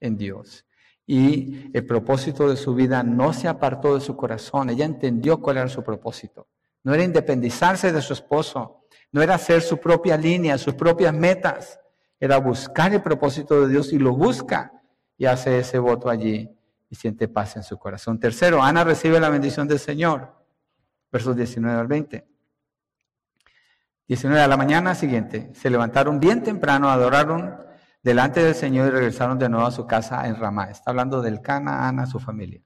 en Dios y el propósito de su vida no se apartó de su corazón. Ella entendió cuál era su propósito. No era independizarse de su esposo, no era hacer su propia línea, sus propias metas. Era buscar el propósito de Dios y lo busca y hace ese voto allí y siente paz en su corazón. Tercero, Ana recibe la bendición del Señor. Versos 19 al 20. 19 a la mañana siguiente, se levantaron bien temprano, adoraron delante del Señor y regresaron de nuevo a su casa en Ramá. Está hablando del Cana, Ana, su familia.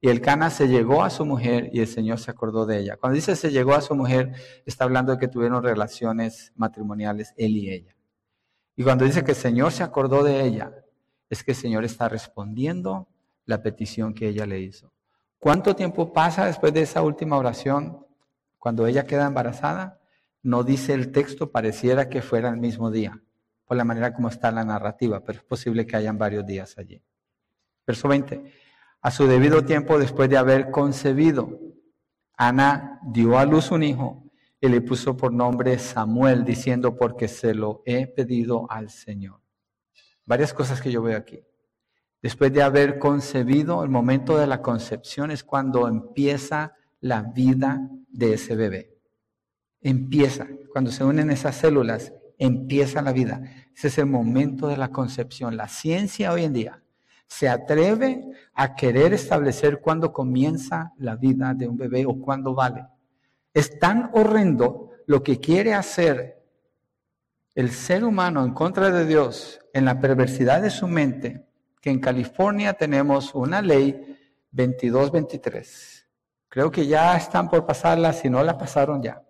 Y el Cana se llegó a su mujer y el Señor se acordó de ella. Cuando dice se llegó a su mujer, está hablando de que tuvieron relaciones matrimoniales él y ella. Y cuando dice que el Señor se acordó de ella, es que el Señor está respondiendo la petición que ella le hizo. ¿Cuánto tiempo pasa después de esa última oración cuando ella queda embarazada? No dice el texto, pareciera que fuera el mismo día por la manera como está la narrativa, pero es posible que hayan varios días allí. Verso 20. A su debido tiempo, después de haber concebido, Ana dio a luz un hijo y le puso por nombre Samuel, diciendo, porque se lo he pedido al Señor. Varias cosas que yo veo aquí. Después de haber concebido, el momento de la concepción es cuando empieza la vida de ese bebé. Empieza, cuando se unen esas células, empieza la vida. Ese es el momento de la concepción. La ciencia hoy en día se atreve a querer establecer cuándo comienza la vida de un bebé o cuándo vale. Es tan horrendo lo que quiere hacer el ser humano en contra de Dios en la perversidad de su mente, que en California tenemos una ley 2223. Creo que ya están por pasarla, si no la pasaron ya.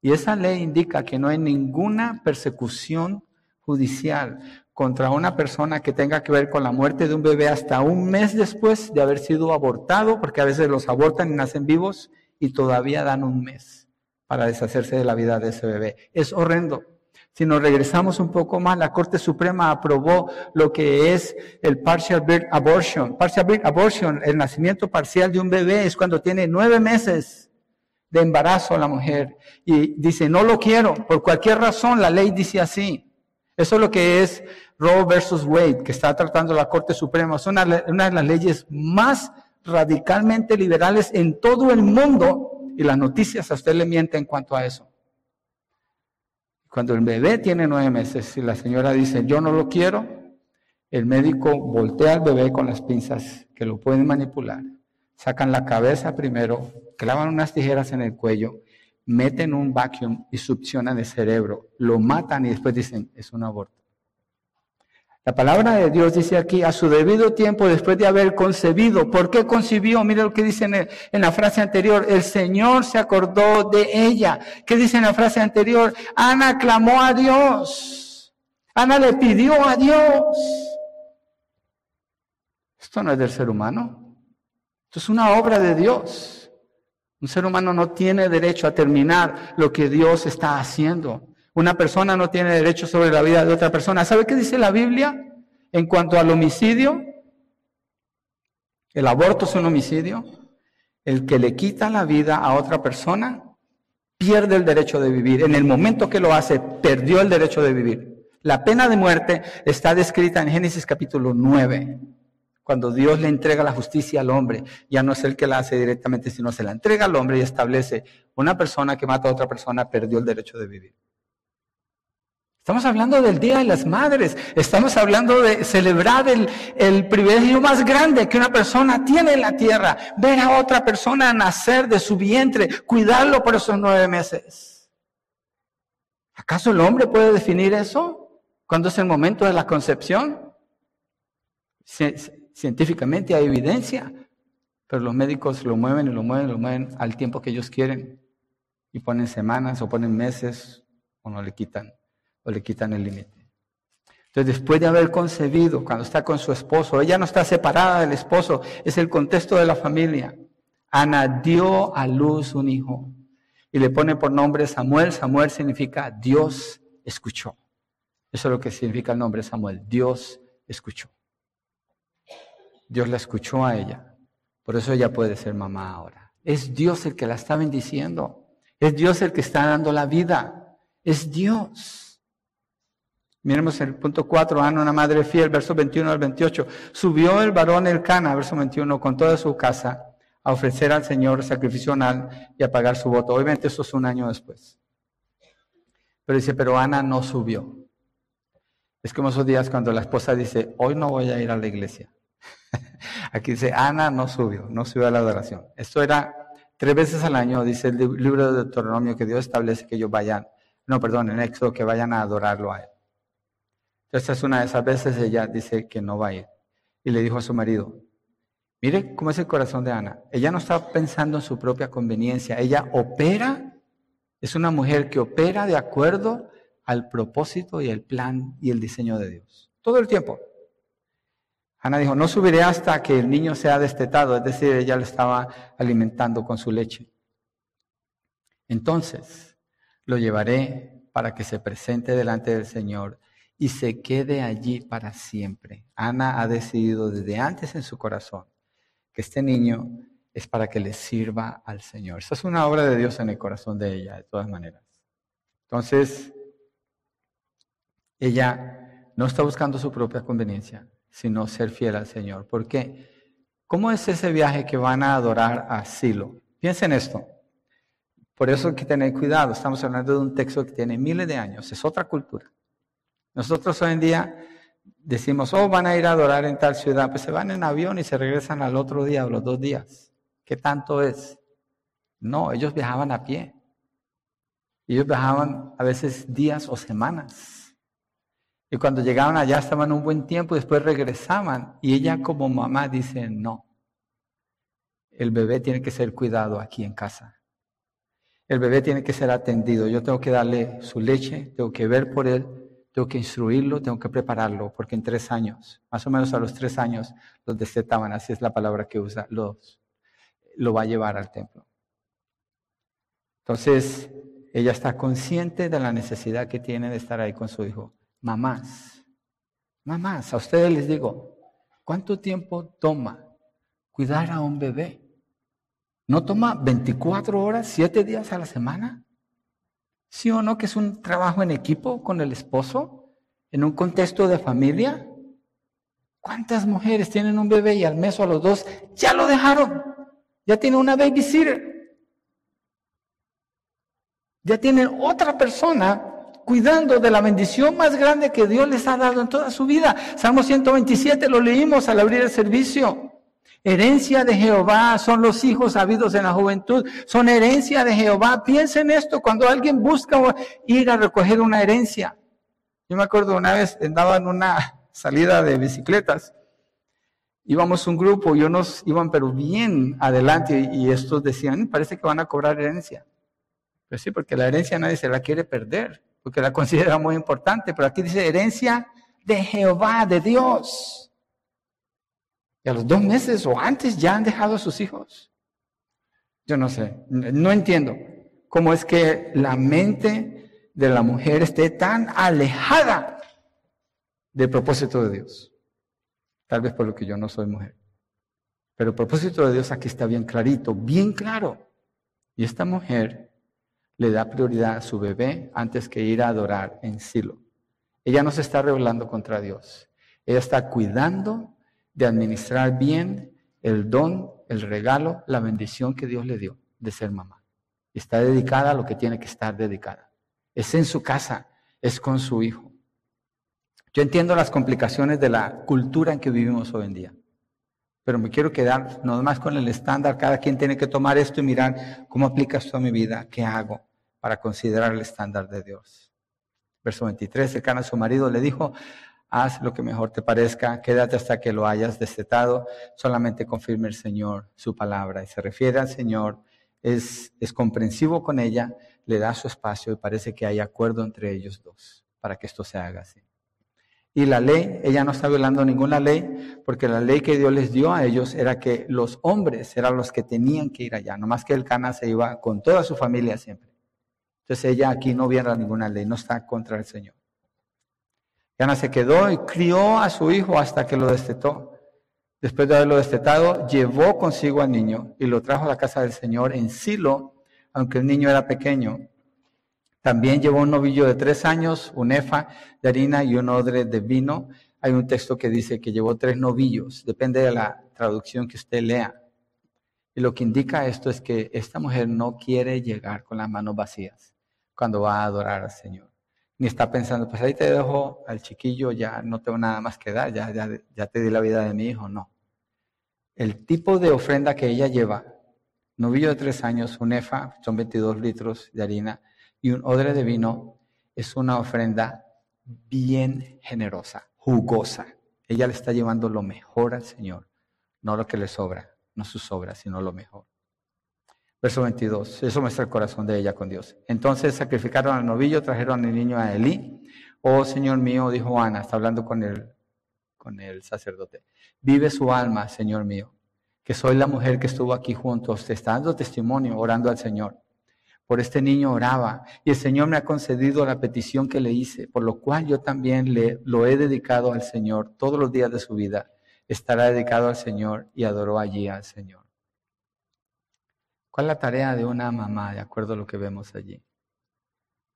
Y esa ley indica que no hay ninguna persecución judicial contra una persona que tenga que ver con la muerte de un bebé hasta un mes después de haber sido abortado, porque a veces los abortan y nacen vivos y todavía dan un mes para deshacerse de la vida de ese bebé. Es horrendo. Si nos regresamos un poco más, la Corte Suprema aprobó lo que es el partial birth abortion. Partial birth abortion, el nacimiento parcial de un bebé es cuando tiene nueve meses de embarazo a la mujer y dice, no lo quiero, por cualquier razón la ley dice así. Eso es lo que es Roe versus Wade, que está tratando la Corte Suprema. Es una, de las leyes más radicalmente liberales en todo el mundo y las noticias a usted le mienten en cuanto a eso. Cuando el bebé tiene nueve meses y la señora dice, yo no lo quiero, el médico voltea al bebé con las pinzas que lo pueden manipular sacan la cabeza primero, clavan unas tijeras en el cuello, meten un vacuum y succionan el cerebro, lo matan y después dicen, es un aborto. La palabra de Dios dice aquí, a su debido tiempo, después de haber concebido. ¿Por qué concibió? Mira lo que dice en, en, la frase anterior. El Señor se acordó de ella. ¿Qué dice en la frase anterior? Ana clamó a Dios. Ana le pidió a Dios. Esto no es del ser humano. Esto es una obra de Dios. Un ser humano no tiene derecho a terminar lo que Dios está haciendo. Una persona no tiene derecho sobre la vida de otra persona. ¿Sabe qué dice la Biblia en cuanto al homicidio? El aborto es un homicidio. El que le quita la vida a otra persona pierde el derecho de vivir. En el momento que lo hace, perdió el derecho de vivir. La pena de muerte está descrita en Génesis capítulo 9 Cuando Dios le entrega la justicia al hombre, ya no es el que la hace directamente, sino se la entrega al hombre y establece una persona que mata a otra persona perdió el derecho de vivir. Estamos hablando del Día de las Madres. Estamos hablando de celebrar el, el, privilegio más grande que una persona tiene en la tierra. Ver a otra persona nacer de su vientre, cuidarlo por esos nueve meses. ¿Acaso el hombre puede definir eso? ¿Cuándo es el momento de la concepción? Científicamente hay evidencia, pero los médicos lo mueven y lo mueven y lo mueven al tiempo que ellos quieren. Y ponen semanas o ponen meses o no le quitan o le quitan el límite. Entonces, después de haber concebido, cuando está con su esposo, ella no está separada del esposo, es el contexto de la familia. Ana dio a luz un hijo y le pone por nombre Samuel. Samuel significa Dios escuchó. Eso es lo que significa el nombre Samuel. Dios escuchó. Dios la escuchó a ella. Por eso ella puede ser mamá ahora. Es Dios el que la está bendiciendo. Es Dios el que está dando la vida. Es Dios. Miremos el punto 4, Ana, una madre fiel, verso 21 al 28. Subió el varón el Cana, verso 21, con toda su casa a ofrecer al Señor sacrificio y a pagar su voto. Obviamente eso es un año después. Pero dice, pero Ana no subió. Es como esos días cuando la esposa dice, hoy no voy a ir a la iglesia. Aquí dice, Ana no subió, no subió a la adoración. Esto era tres veces al año, dice el libro de Deuteronomio, que Dios establece que ellos vayan, no, perdón, en Éxodo, que vayan a adorarlo a Él. Entonces, una de esas veces ella dice que no va a ir. Y le dijo a su marido, mire cómo es el corazón de Ana. Ella no está pensando en su propia conveniencia. Ella opera, es una mujer que opera de acuerdo al propósito y el plan y el diseño de Dios. Todo el tiempo. Ana dijo, no subiré hasta que el niño sea destetado, es decir, ella lo estaba alimentando con su leche. Entonces, lo llevaré para que se presente delante del Señor y se quede allí para siempre. Ana ha decidido desde antes en su corazón que este niño es para que le sirva al Señor. Esa es una obra de Dios en el corazón de ella, de todas maneras. Entonces, ella no está buscando su propia conveniencia, sino ser fiel al Señor. ¿Por qué? ¿Cómo es ese viaje que van a adorar a Silo? Piensen esto. Por eso hay que tener cuidado. Estamos hablando de un texto que tiene miles de años. Es otra cultura. Nosotros hoy en día decimos, oh, van a ir a adorar en tal ciudad, pues se van en avión y se regresan al otro día los dos días. ¿Qué tanto es? No, ellos viajaban a pie. Ellos viajaban a veces días o semanas. Y cuando llegaban allá estaban un buen tiempo y después regresaban. Y ella como mamá dice, no, el bebé tiene que ser cuidado aquí en casa. El bebé tiene que ser atendido. Yo tengo que darle su leche, tengo que ver por él, tengo que instruirlo, tengo que prepararlo, porque en tres años, más o menos a los tres años, los desetaban, así es la palabra que usa, los, lo va a llevar al templo. Entonces, ella está consciente de la necesidad que tiene de estar ahí con su hijo. Mamás, mamás, a ustedes les digo, ¿cuánto tiempo toma cuidar a un bebé? ¿No toma 24 horas, 7 días a la semana? ¿Sí o no que es un trabajo en equipo con el esposo? ¿En un contexto de familia? ¿Cuántas mujeres tienen un bebé y al mes o a los dos ya lo dejaron? Ya tienen una babysitter. Ya tienen otra persona cuidando de la bendición más grande que Dios les ha dado en toda su vida. Salmo 127 lo leímos al abrir el servicio. Herencia de Jehová son los hijos habidos en la juventud, son herencia de Jehová. Piensen esto cuando alguien busca ir a recoger una herencia. Yo me acuerdo una vez andaba en una salida de bicicletas, íbamos un grupo y unos iban pero bien adelante y estos decían, parece que van a cobrar herencia. Pues sí, porque la herencia nadie se la quiere perder, porque la considera muy importante, pero aquí dice herencia de Jehová, de Dios. Y a los dos meses o antes ya han dejado a sus hijos. Yo no sé, no entiendo cómo es que la mente de la mujer esté tan alejada del propósito de Dios. Tal vez por lo que yo no soy mujer. Pero el propósito de Dios aquí está bien clarito, bien claro. Y esta mujer le da prioridad a su bebé antes que ir a adorar en Silo. Ella no se está rebelando contra Dios. Ella está cuidando de administrar bien el don, el regalo, la bendición que Dios le dio de ser mamá. Está dedicada a lo que tiene que estar dedicada. Es en su casa, es con su hijo. Yo entiendo las complicaciones de la cultura en que vivimos hoy en día, pero me quiero quedar no más con el estándar. Cada quien tiene que tomar esto y mirar cómo aplica esto a mi vida, qué hago para considerar el estándar de Dios. Verso 23, cercano a su marido le dijo, haz lo que mejor te parezca, quédate hasta que lo hayas destetado, solamente confirme el Señor su palabra. Y se refiere al Señor, es, es comprensivo con ella, le da su espacio y parece que hay acuerdo entre ellos dos para que esto se haga así. Y la ley, ella no está violando ninguna ley, porque la ley que Dios les dio a ellos era que los hombres eran los que tenían que ir allá, no más que el Cana se iba con toda su familia siempre. Entonces ella aquí no viola ninguna ley, no está contra el Señor. Ana se quedó y crió a su hijo hasta que lo destetó. Después de haberlo destetado, llevó consigo al niño y lo trajo a la casa del Señor en Silo, aunque el niño era pequeño. También llevó un novillo de tres años, un efa de harina y un odre de vino. Hay un texto que dice que llevó tres novillos, depende de la traducción que usted lea. Y lo que indica esto es que esta mujer no quiere llegar con las manos vacías cuando va a adorar al Señor. Ni está pensando, pues ahí te dejo al chiquillo, ya no tengo nada más que dar, ya, ya, ya te di la vida de mi hijo. No. El tipo de ofrenda que ella lleva, novillo de tres años, un efa, son 22 litros de harina, y un odre de vino, es una ofrenda bien generosa, jugosa. Ella le está llevando lo mejor al Señor, no lo que le sobra, no su sobra, sino lo mejor. Verso 22, eso muestra el corazón de ella con Dios. Entonces sacrificaron al novillo, trajeron al niño a Elí. Oh Señor mío, dijo Ana, está hablando con el, con el sacerdote. Vive su alma, Señor mío, que soy la mujer que estuvo aquí junto, te está dando testimonio, orando al Señor. Por este niño oraba y el Señor me ha concedido la petición que le hice, por lo cual yo también le, lo he dedicado al Señor todos los días de su vida. Estará dedicado al Señor y adoró allí al Señor. ¿Cuál es la tarea de una mamá, de acuerdo a lo que vemos allí?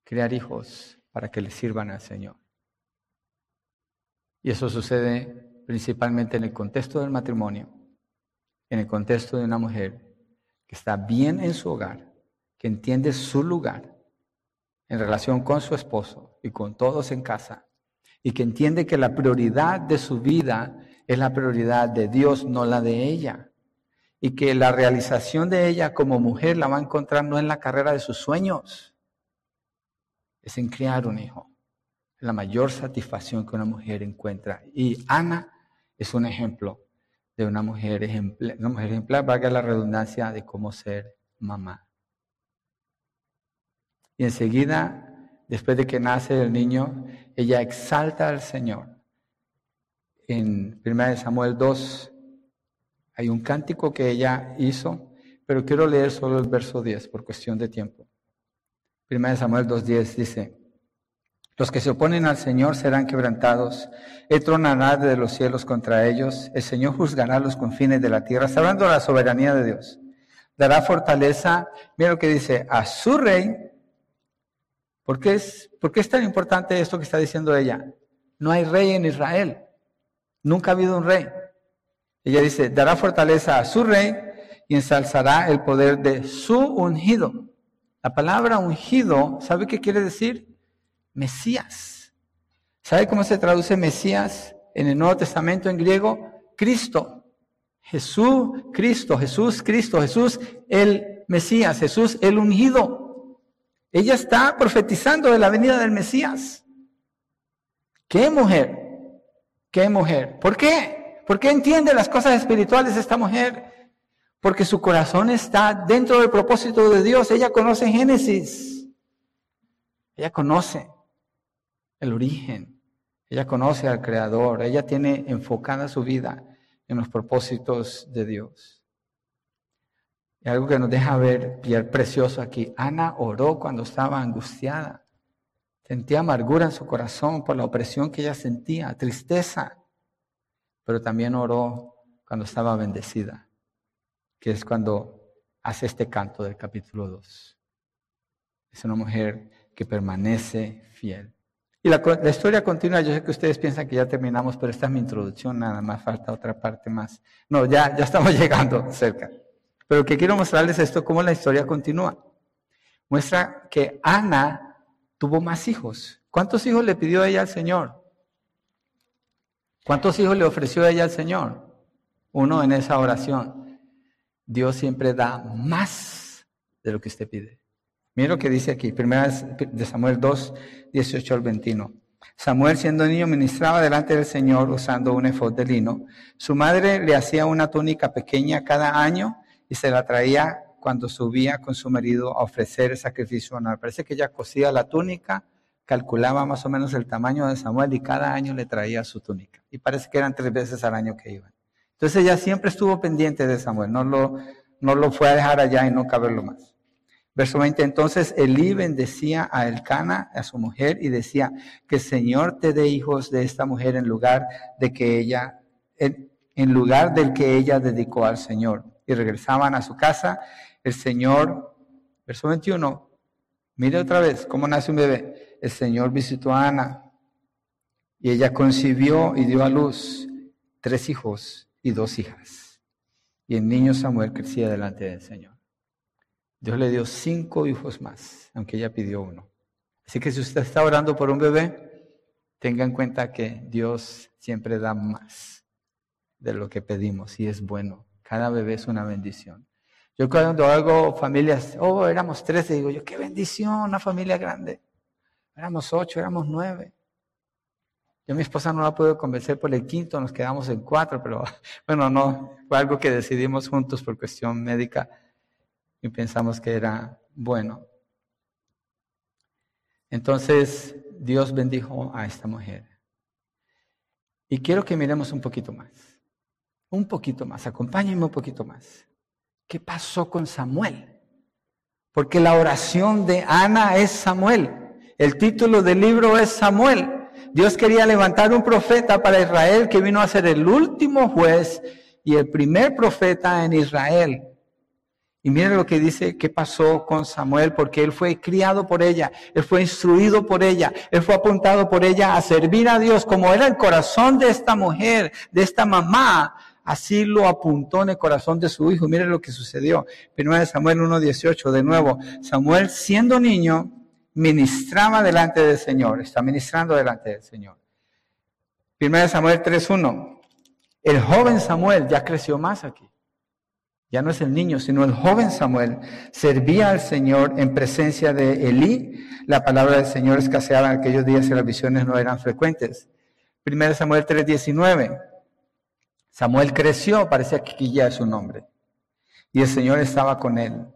Crear hijos para que le sirvan al Señor. Y eso sucede principalmente en el contexto del matrimonio, en el contexto de una mujer que está bien en su hogar, que entiende su lugar en relación con su esposo y con todos en casa, y que entiende que la prioridad de su vida es la prioridad de Dios, no la de ella y que la realización de ella como mujer la va a encontrar no en la carrera de sus sueños, es en criar un hijo. La mayor satisfacción que una mujer encuentra. Y Ana es un ejemplo de una mujer ejemplar, una mujer ejemplar, valga la redundancia de cómo ser mamá. Y enseguida, después de que nace el niño, ella exalta al Señor. En 1 Samuel 2, hay un cántico que ella hizo, pero quiero leer solo el verso 10 por cuestión de tiempo. Primera de Samuel 2.10 dice, los que se oponen al Señor serán quebrantados, Él tronará de los cielos contra ellos, el Señor juzgará los confines de la tierra, está hablando de la soberanía de Dios. Dará fortaleza, mira lo que dice, a su rey. ¿Por qué, es, ¿Por qué es tan importante esto que está diciendo ella? No hay rey en Israel, nunca ha habido un rey. Ella dice, dará fortaleza a su rey y ensalzará el poder de su ungido. La palabra ungido, ¿sabe qué quiere decir? Mesías. ¿Sabe cómo se traduce Mesías en el Nuevo Testamento en griego? Cristo. Jesús, Cristo, Jesús, Cristo, Jesús, el Mesías, Jesús, el ungido. Ella está profetizando de la venida del Mesías. ¿Qué mujer? ¿Qué mujer? ¿Por qué? ¿Por qué entiende las cosas espirituales esta mujer? Porque su corazón está dentro del propósito de Dios. Ella conoce Génesis. Ella conoce el origen. Ella conoce al Creador. Ella tiene enfocada su vida en los propósitos de Dios. Y algo que nos deja ver precioso aquí. Ana oró cuando estaba angustiada. Sentía amargura en su corazón por la opresión que ella sentía, tristeza pero también oró cuando estaba bendecida, que es cuando hace este canto del capítulo 2. Es una mujer que permanece fiel. Y la, historia continúa, yo sé que ustedes piensan que ya terminamos, pero esta es mi introducción, nada más falta otra parte más. No, ya, ya estamos llegando cerca. Pero que quiero mostrarles esto, cómo la historia continúa. Muestra que Ana tuvo más hijos. ¿Cuántos hijos le pidió ella al Señor? ¿Cuántos hijos le ofreció ella al Señor? Uno en esa oración. Dios siempre da más de lo que usted pide. Mira lo que dice aquí, primera de Samuel 2, 18 al 21. Samuel, siendo niño, ministraba delante del Señor usando un efod de lino. Su madre le hacía una túnica pequeña cada año y se la traía cuando subía con su marido a ofrecer el sacrificio anual. Parece que ella cosía la túnica, calculaba más o menos el tamaño de Samuel y cada año le traía su túnica. Y parece que eran tres veces al año que iban. Entonces ella siempre estuvo pendiente de Samuel, no lo, no lo fue a dejar allá y no caberlo más. Verso 20, entonces Elí bendecía a Elcana, a su mujer, y decía, que el Señor te dé hijos de esta mujer en lugar de que ella, en, lugar del que ella dedicó al Señor. Y regresaban a su casa, el Señor, verso 21, mire otra vez cómo nace un bebé. El Señor visitó a Ana y ella concibió y dio a luz tres hijos y dos hijas. Y el niño Samuel crecía delante del Señor. Dios le dio cinco hijos más, aunque ella pidió uno. Así que si usted está orando por un bebé, tenga en cuenta que Dios siempre da más de lo que pedimos y es bueno. Cada bebé es una bendición. Yo cuando hago familias, oh, éramos trece, digo yo, qué bendición, una familia grande. Éramos ocho, éramos nueve. Yo mi esposa no la puedo convencer por el quinto, nos quedamos en cuatro, pero bueno, no, fue algo que decidimos juntos por cuestión médica y pensamos que era bueno. Entonces Dios bendijo a esta mujer. Y quiero que miremos un poquito más, un poquito más, acompáñenme un poquito más. ¿Qué pasó con Samuel? Porque la oración de Ana es Samuel. El título del libro es Samuel. Dios quería levantar un profeta para Israel que vino a ser el último juez y el primer profeta en Israel. Y miren lo que dice que pasó con Samuel, porque él fue criado por ella, él fue instruido por ella, él fue apuntado por ella a servir a Dios, como era el corazón de esta mujer, de esta mamá, así lo apuntó en el corazón de su hijo. Miren lo que sucedió. Primero Samuel 1.18, de nuevo, Samuel siendo niño, ministraba delante del Señor, está ministrando delante del Señor. Primero Samuel 3.1, el joven Samuel ya creció más aquí ya no es el niño, sino el joven Samuel, servía al Señor en presencia de Elí. La palabra del Señor escaseaba en aquellos días y las visiones no eran frecuentes. 1 Samuel 3:19. Samuel creció, parecía que ya es su nombre, y el Señor estaba con él.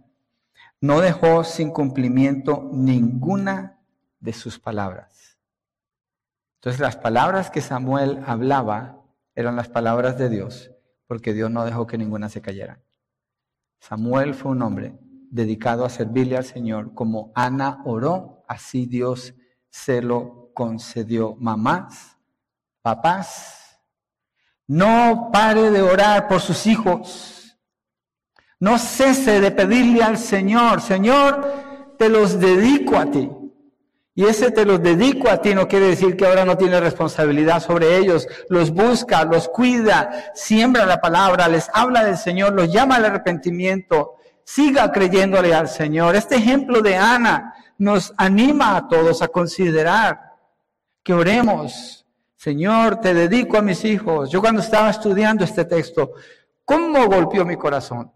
No dejó sin cumplimiento ninguna de sus palabras. Entonces las palabras que Samuel hablaba eran las palabras de Dios, porque Dios no dejó que ninguna se cayera. Samuel fue un hombre dedicado a servirle al Señor. Como Ana oró, así Dios se lo concedió. Mamás, papás, no pare de orar por sus hijos. No cese de pedirle al Señor, Señor, te los dedico a ti. Y ese te los dedico a ti no quiere decir que ahora no tiene responsabilidad sobre ellos. Los busca, los cuida, siembra la palabra, les habla del Señor, los llama al arrepentimiento. Siga creyéndole al Señor. Este ejemplo de Ana nos anima a todos a considerar que oremos. Señor, te dedico a mis hijos. Yo cuando estaba estudiando este texto, ¿cómo golpeó mi corazón?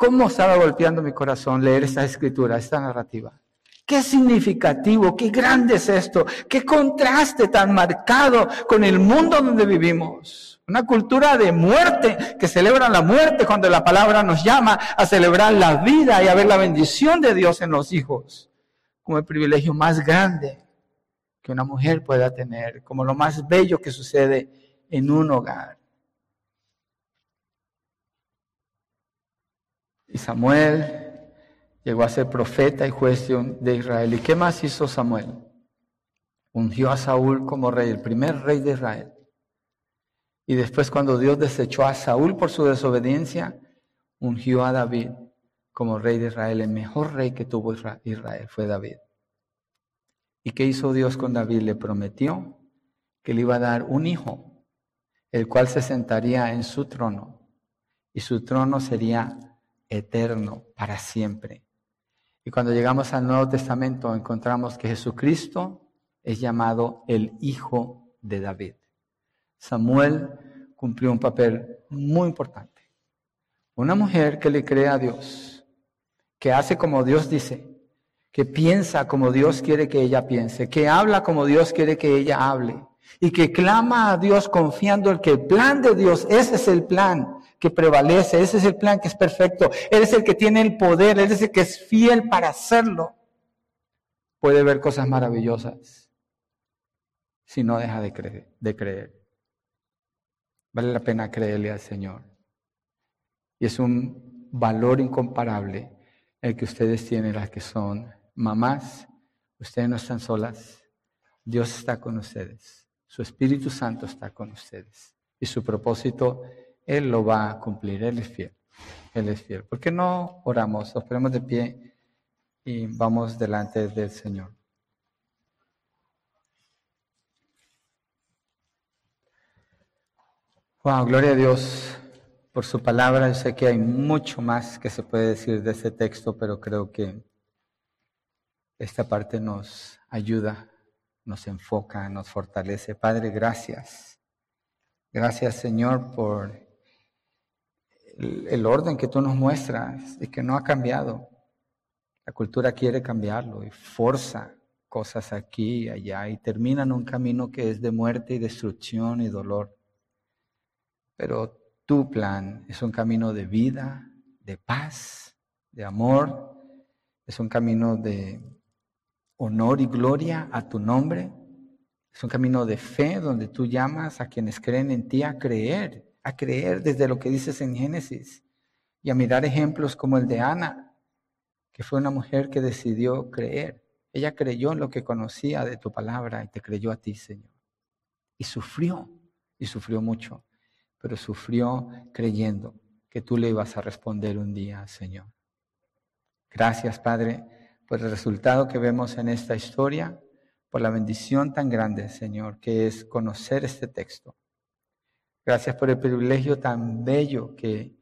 ¿Cómo estaba golpeando mi corazón leer esta escritura, esta narrativa? Qué significativo, qué grande es esto, qué contraste tan marcado con el mundo donde vivimos. Una cultura de muerte que celebra la muerte cuando la palabra nos llama a celebrar la vida y a ver la bendición de Dios en los hijos como el privilegio más grande que una mujer pueda tener, como lo más bello que sucede en un hogar. Y Samuel llegó a ser profeta y juez de Israel. ¿Y qué más hizo Samuel? Ungió a Saúl como rey, el primer rey de Israel. Y después cuando Dios desechó a Saúl por su desobediencia, ungió a David como rey de Israel. El mejor rey que tuvo Israel fue David. ¿Y qué hizo Dios con David? Le prometió que le iba a dar un hijo, el cual se sentaría en su trono, y su trono sería eterno para siempre. Y cuando llegamos al Nuevo Testamento encontramos que Jesucristo es llamado el Hijo de David. Samuel cumplió un papel muy importante. Una mujer que le cree a Dios, que hace como Dios dice, que piensa como Dios quiere que ella piense, que habla como Dios quiere que ella hable y que clama a Dios confiando en que el plan de Dios, ese es el plan que prevalece, ese es el plan que es perfecto, Él es el que tiene el poder, Él es el que es fiel para hacerlo. Puede ver cosas maravillosas si no deja de creer. De creer. Vale la pena creerle al Señor. Y es un valor incomparable el que ustedes tienen, las que son mamás. Ustedes no están solas. Dios está con ustedes. Su Espíritu Santo está con ustedes. Y su propósito, Él lo va a cumplir. Él es fiel. Él es fiel. ¿Por qué no oramos? Nos ponemos de pie y vamos delante del Señor. Wow, gloria a Dios por su palabra. Yo sé que hay mucho más que se puede decir de ese texto, pero creo que esta parte nos ayuda, nos enfoca, nos fortalece. Padre, gracias. Gracias, Señor, por el orden que tú nos muestras y que no ha cambiado. La cultura quiere cambiarlo y forza cosas aquí y allá y termina en un camino que es de muerte y destrucción y dolor. Pero tu plan es un camino de vida, de paz, de amor, es un camino de honor y gloria a tu nombre. Es un camino de fe donde tú llamas a quienes creen en ti a creer, a creer desde lo que dices en Génesis y a mirar ejemplos como el de Ana, que fue una mujer que decidió creer. Ella creyó en lo que conocía de tu palabra y te creyó a ti, Señor. Y sufrió, y sufrió mucho pero sufrió creyendo que tú le ibas a responder un día, Señor. Gracias, Padre, por el resultado que vemos en esta historia, por la bendición tan grande, Señor, que es conocer este texto. Gracias por el privilegio tan bello que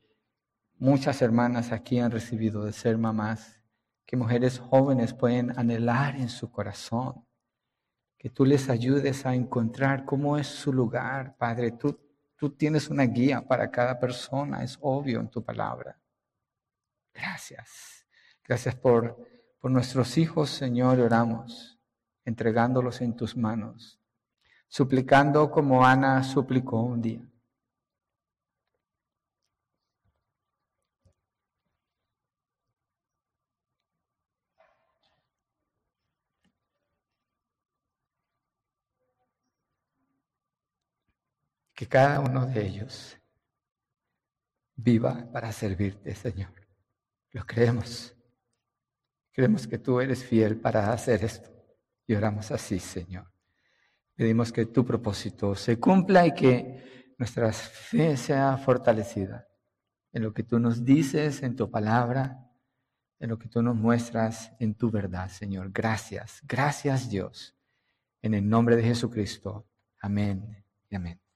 muchas hermanas aquí han recibido de ser mamás, que mujeres jóvenes pueden anhelar en su corazón, que tú les ayudes a encontrar cómo es su lugar, Padre. Tú Tú tienes una guía para cada persona, es obvio en tu palabra. Gracias. Gracias por, por nuestros hijos, Señor, oramos, entregándolos en tus manos, suplicando como Ana suplicó un día. que cada uno de ellos viva para servirte, Señor. Lo creemos. Creemos que tú eres fiel para hacer esto. Y oramos así, Señor. Pedimos que tu propósito se cumpla y que nuestra fe sea fortalecida en lo que tú nos dices, en tu palabra, en lo que tú nos muestras, en tu verdad, Señor. Gracias, gracias Dios. En el nombre de Jesucristo. Amén y amén.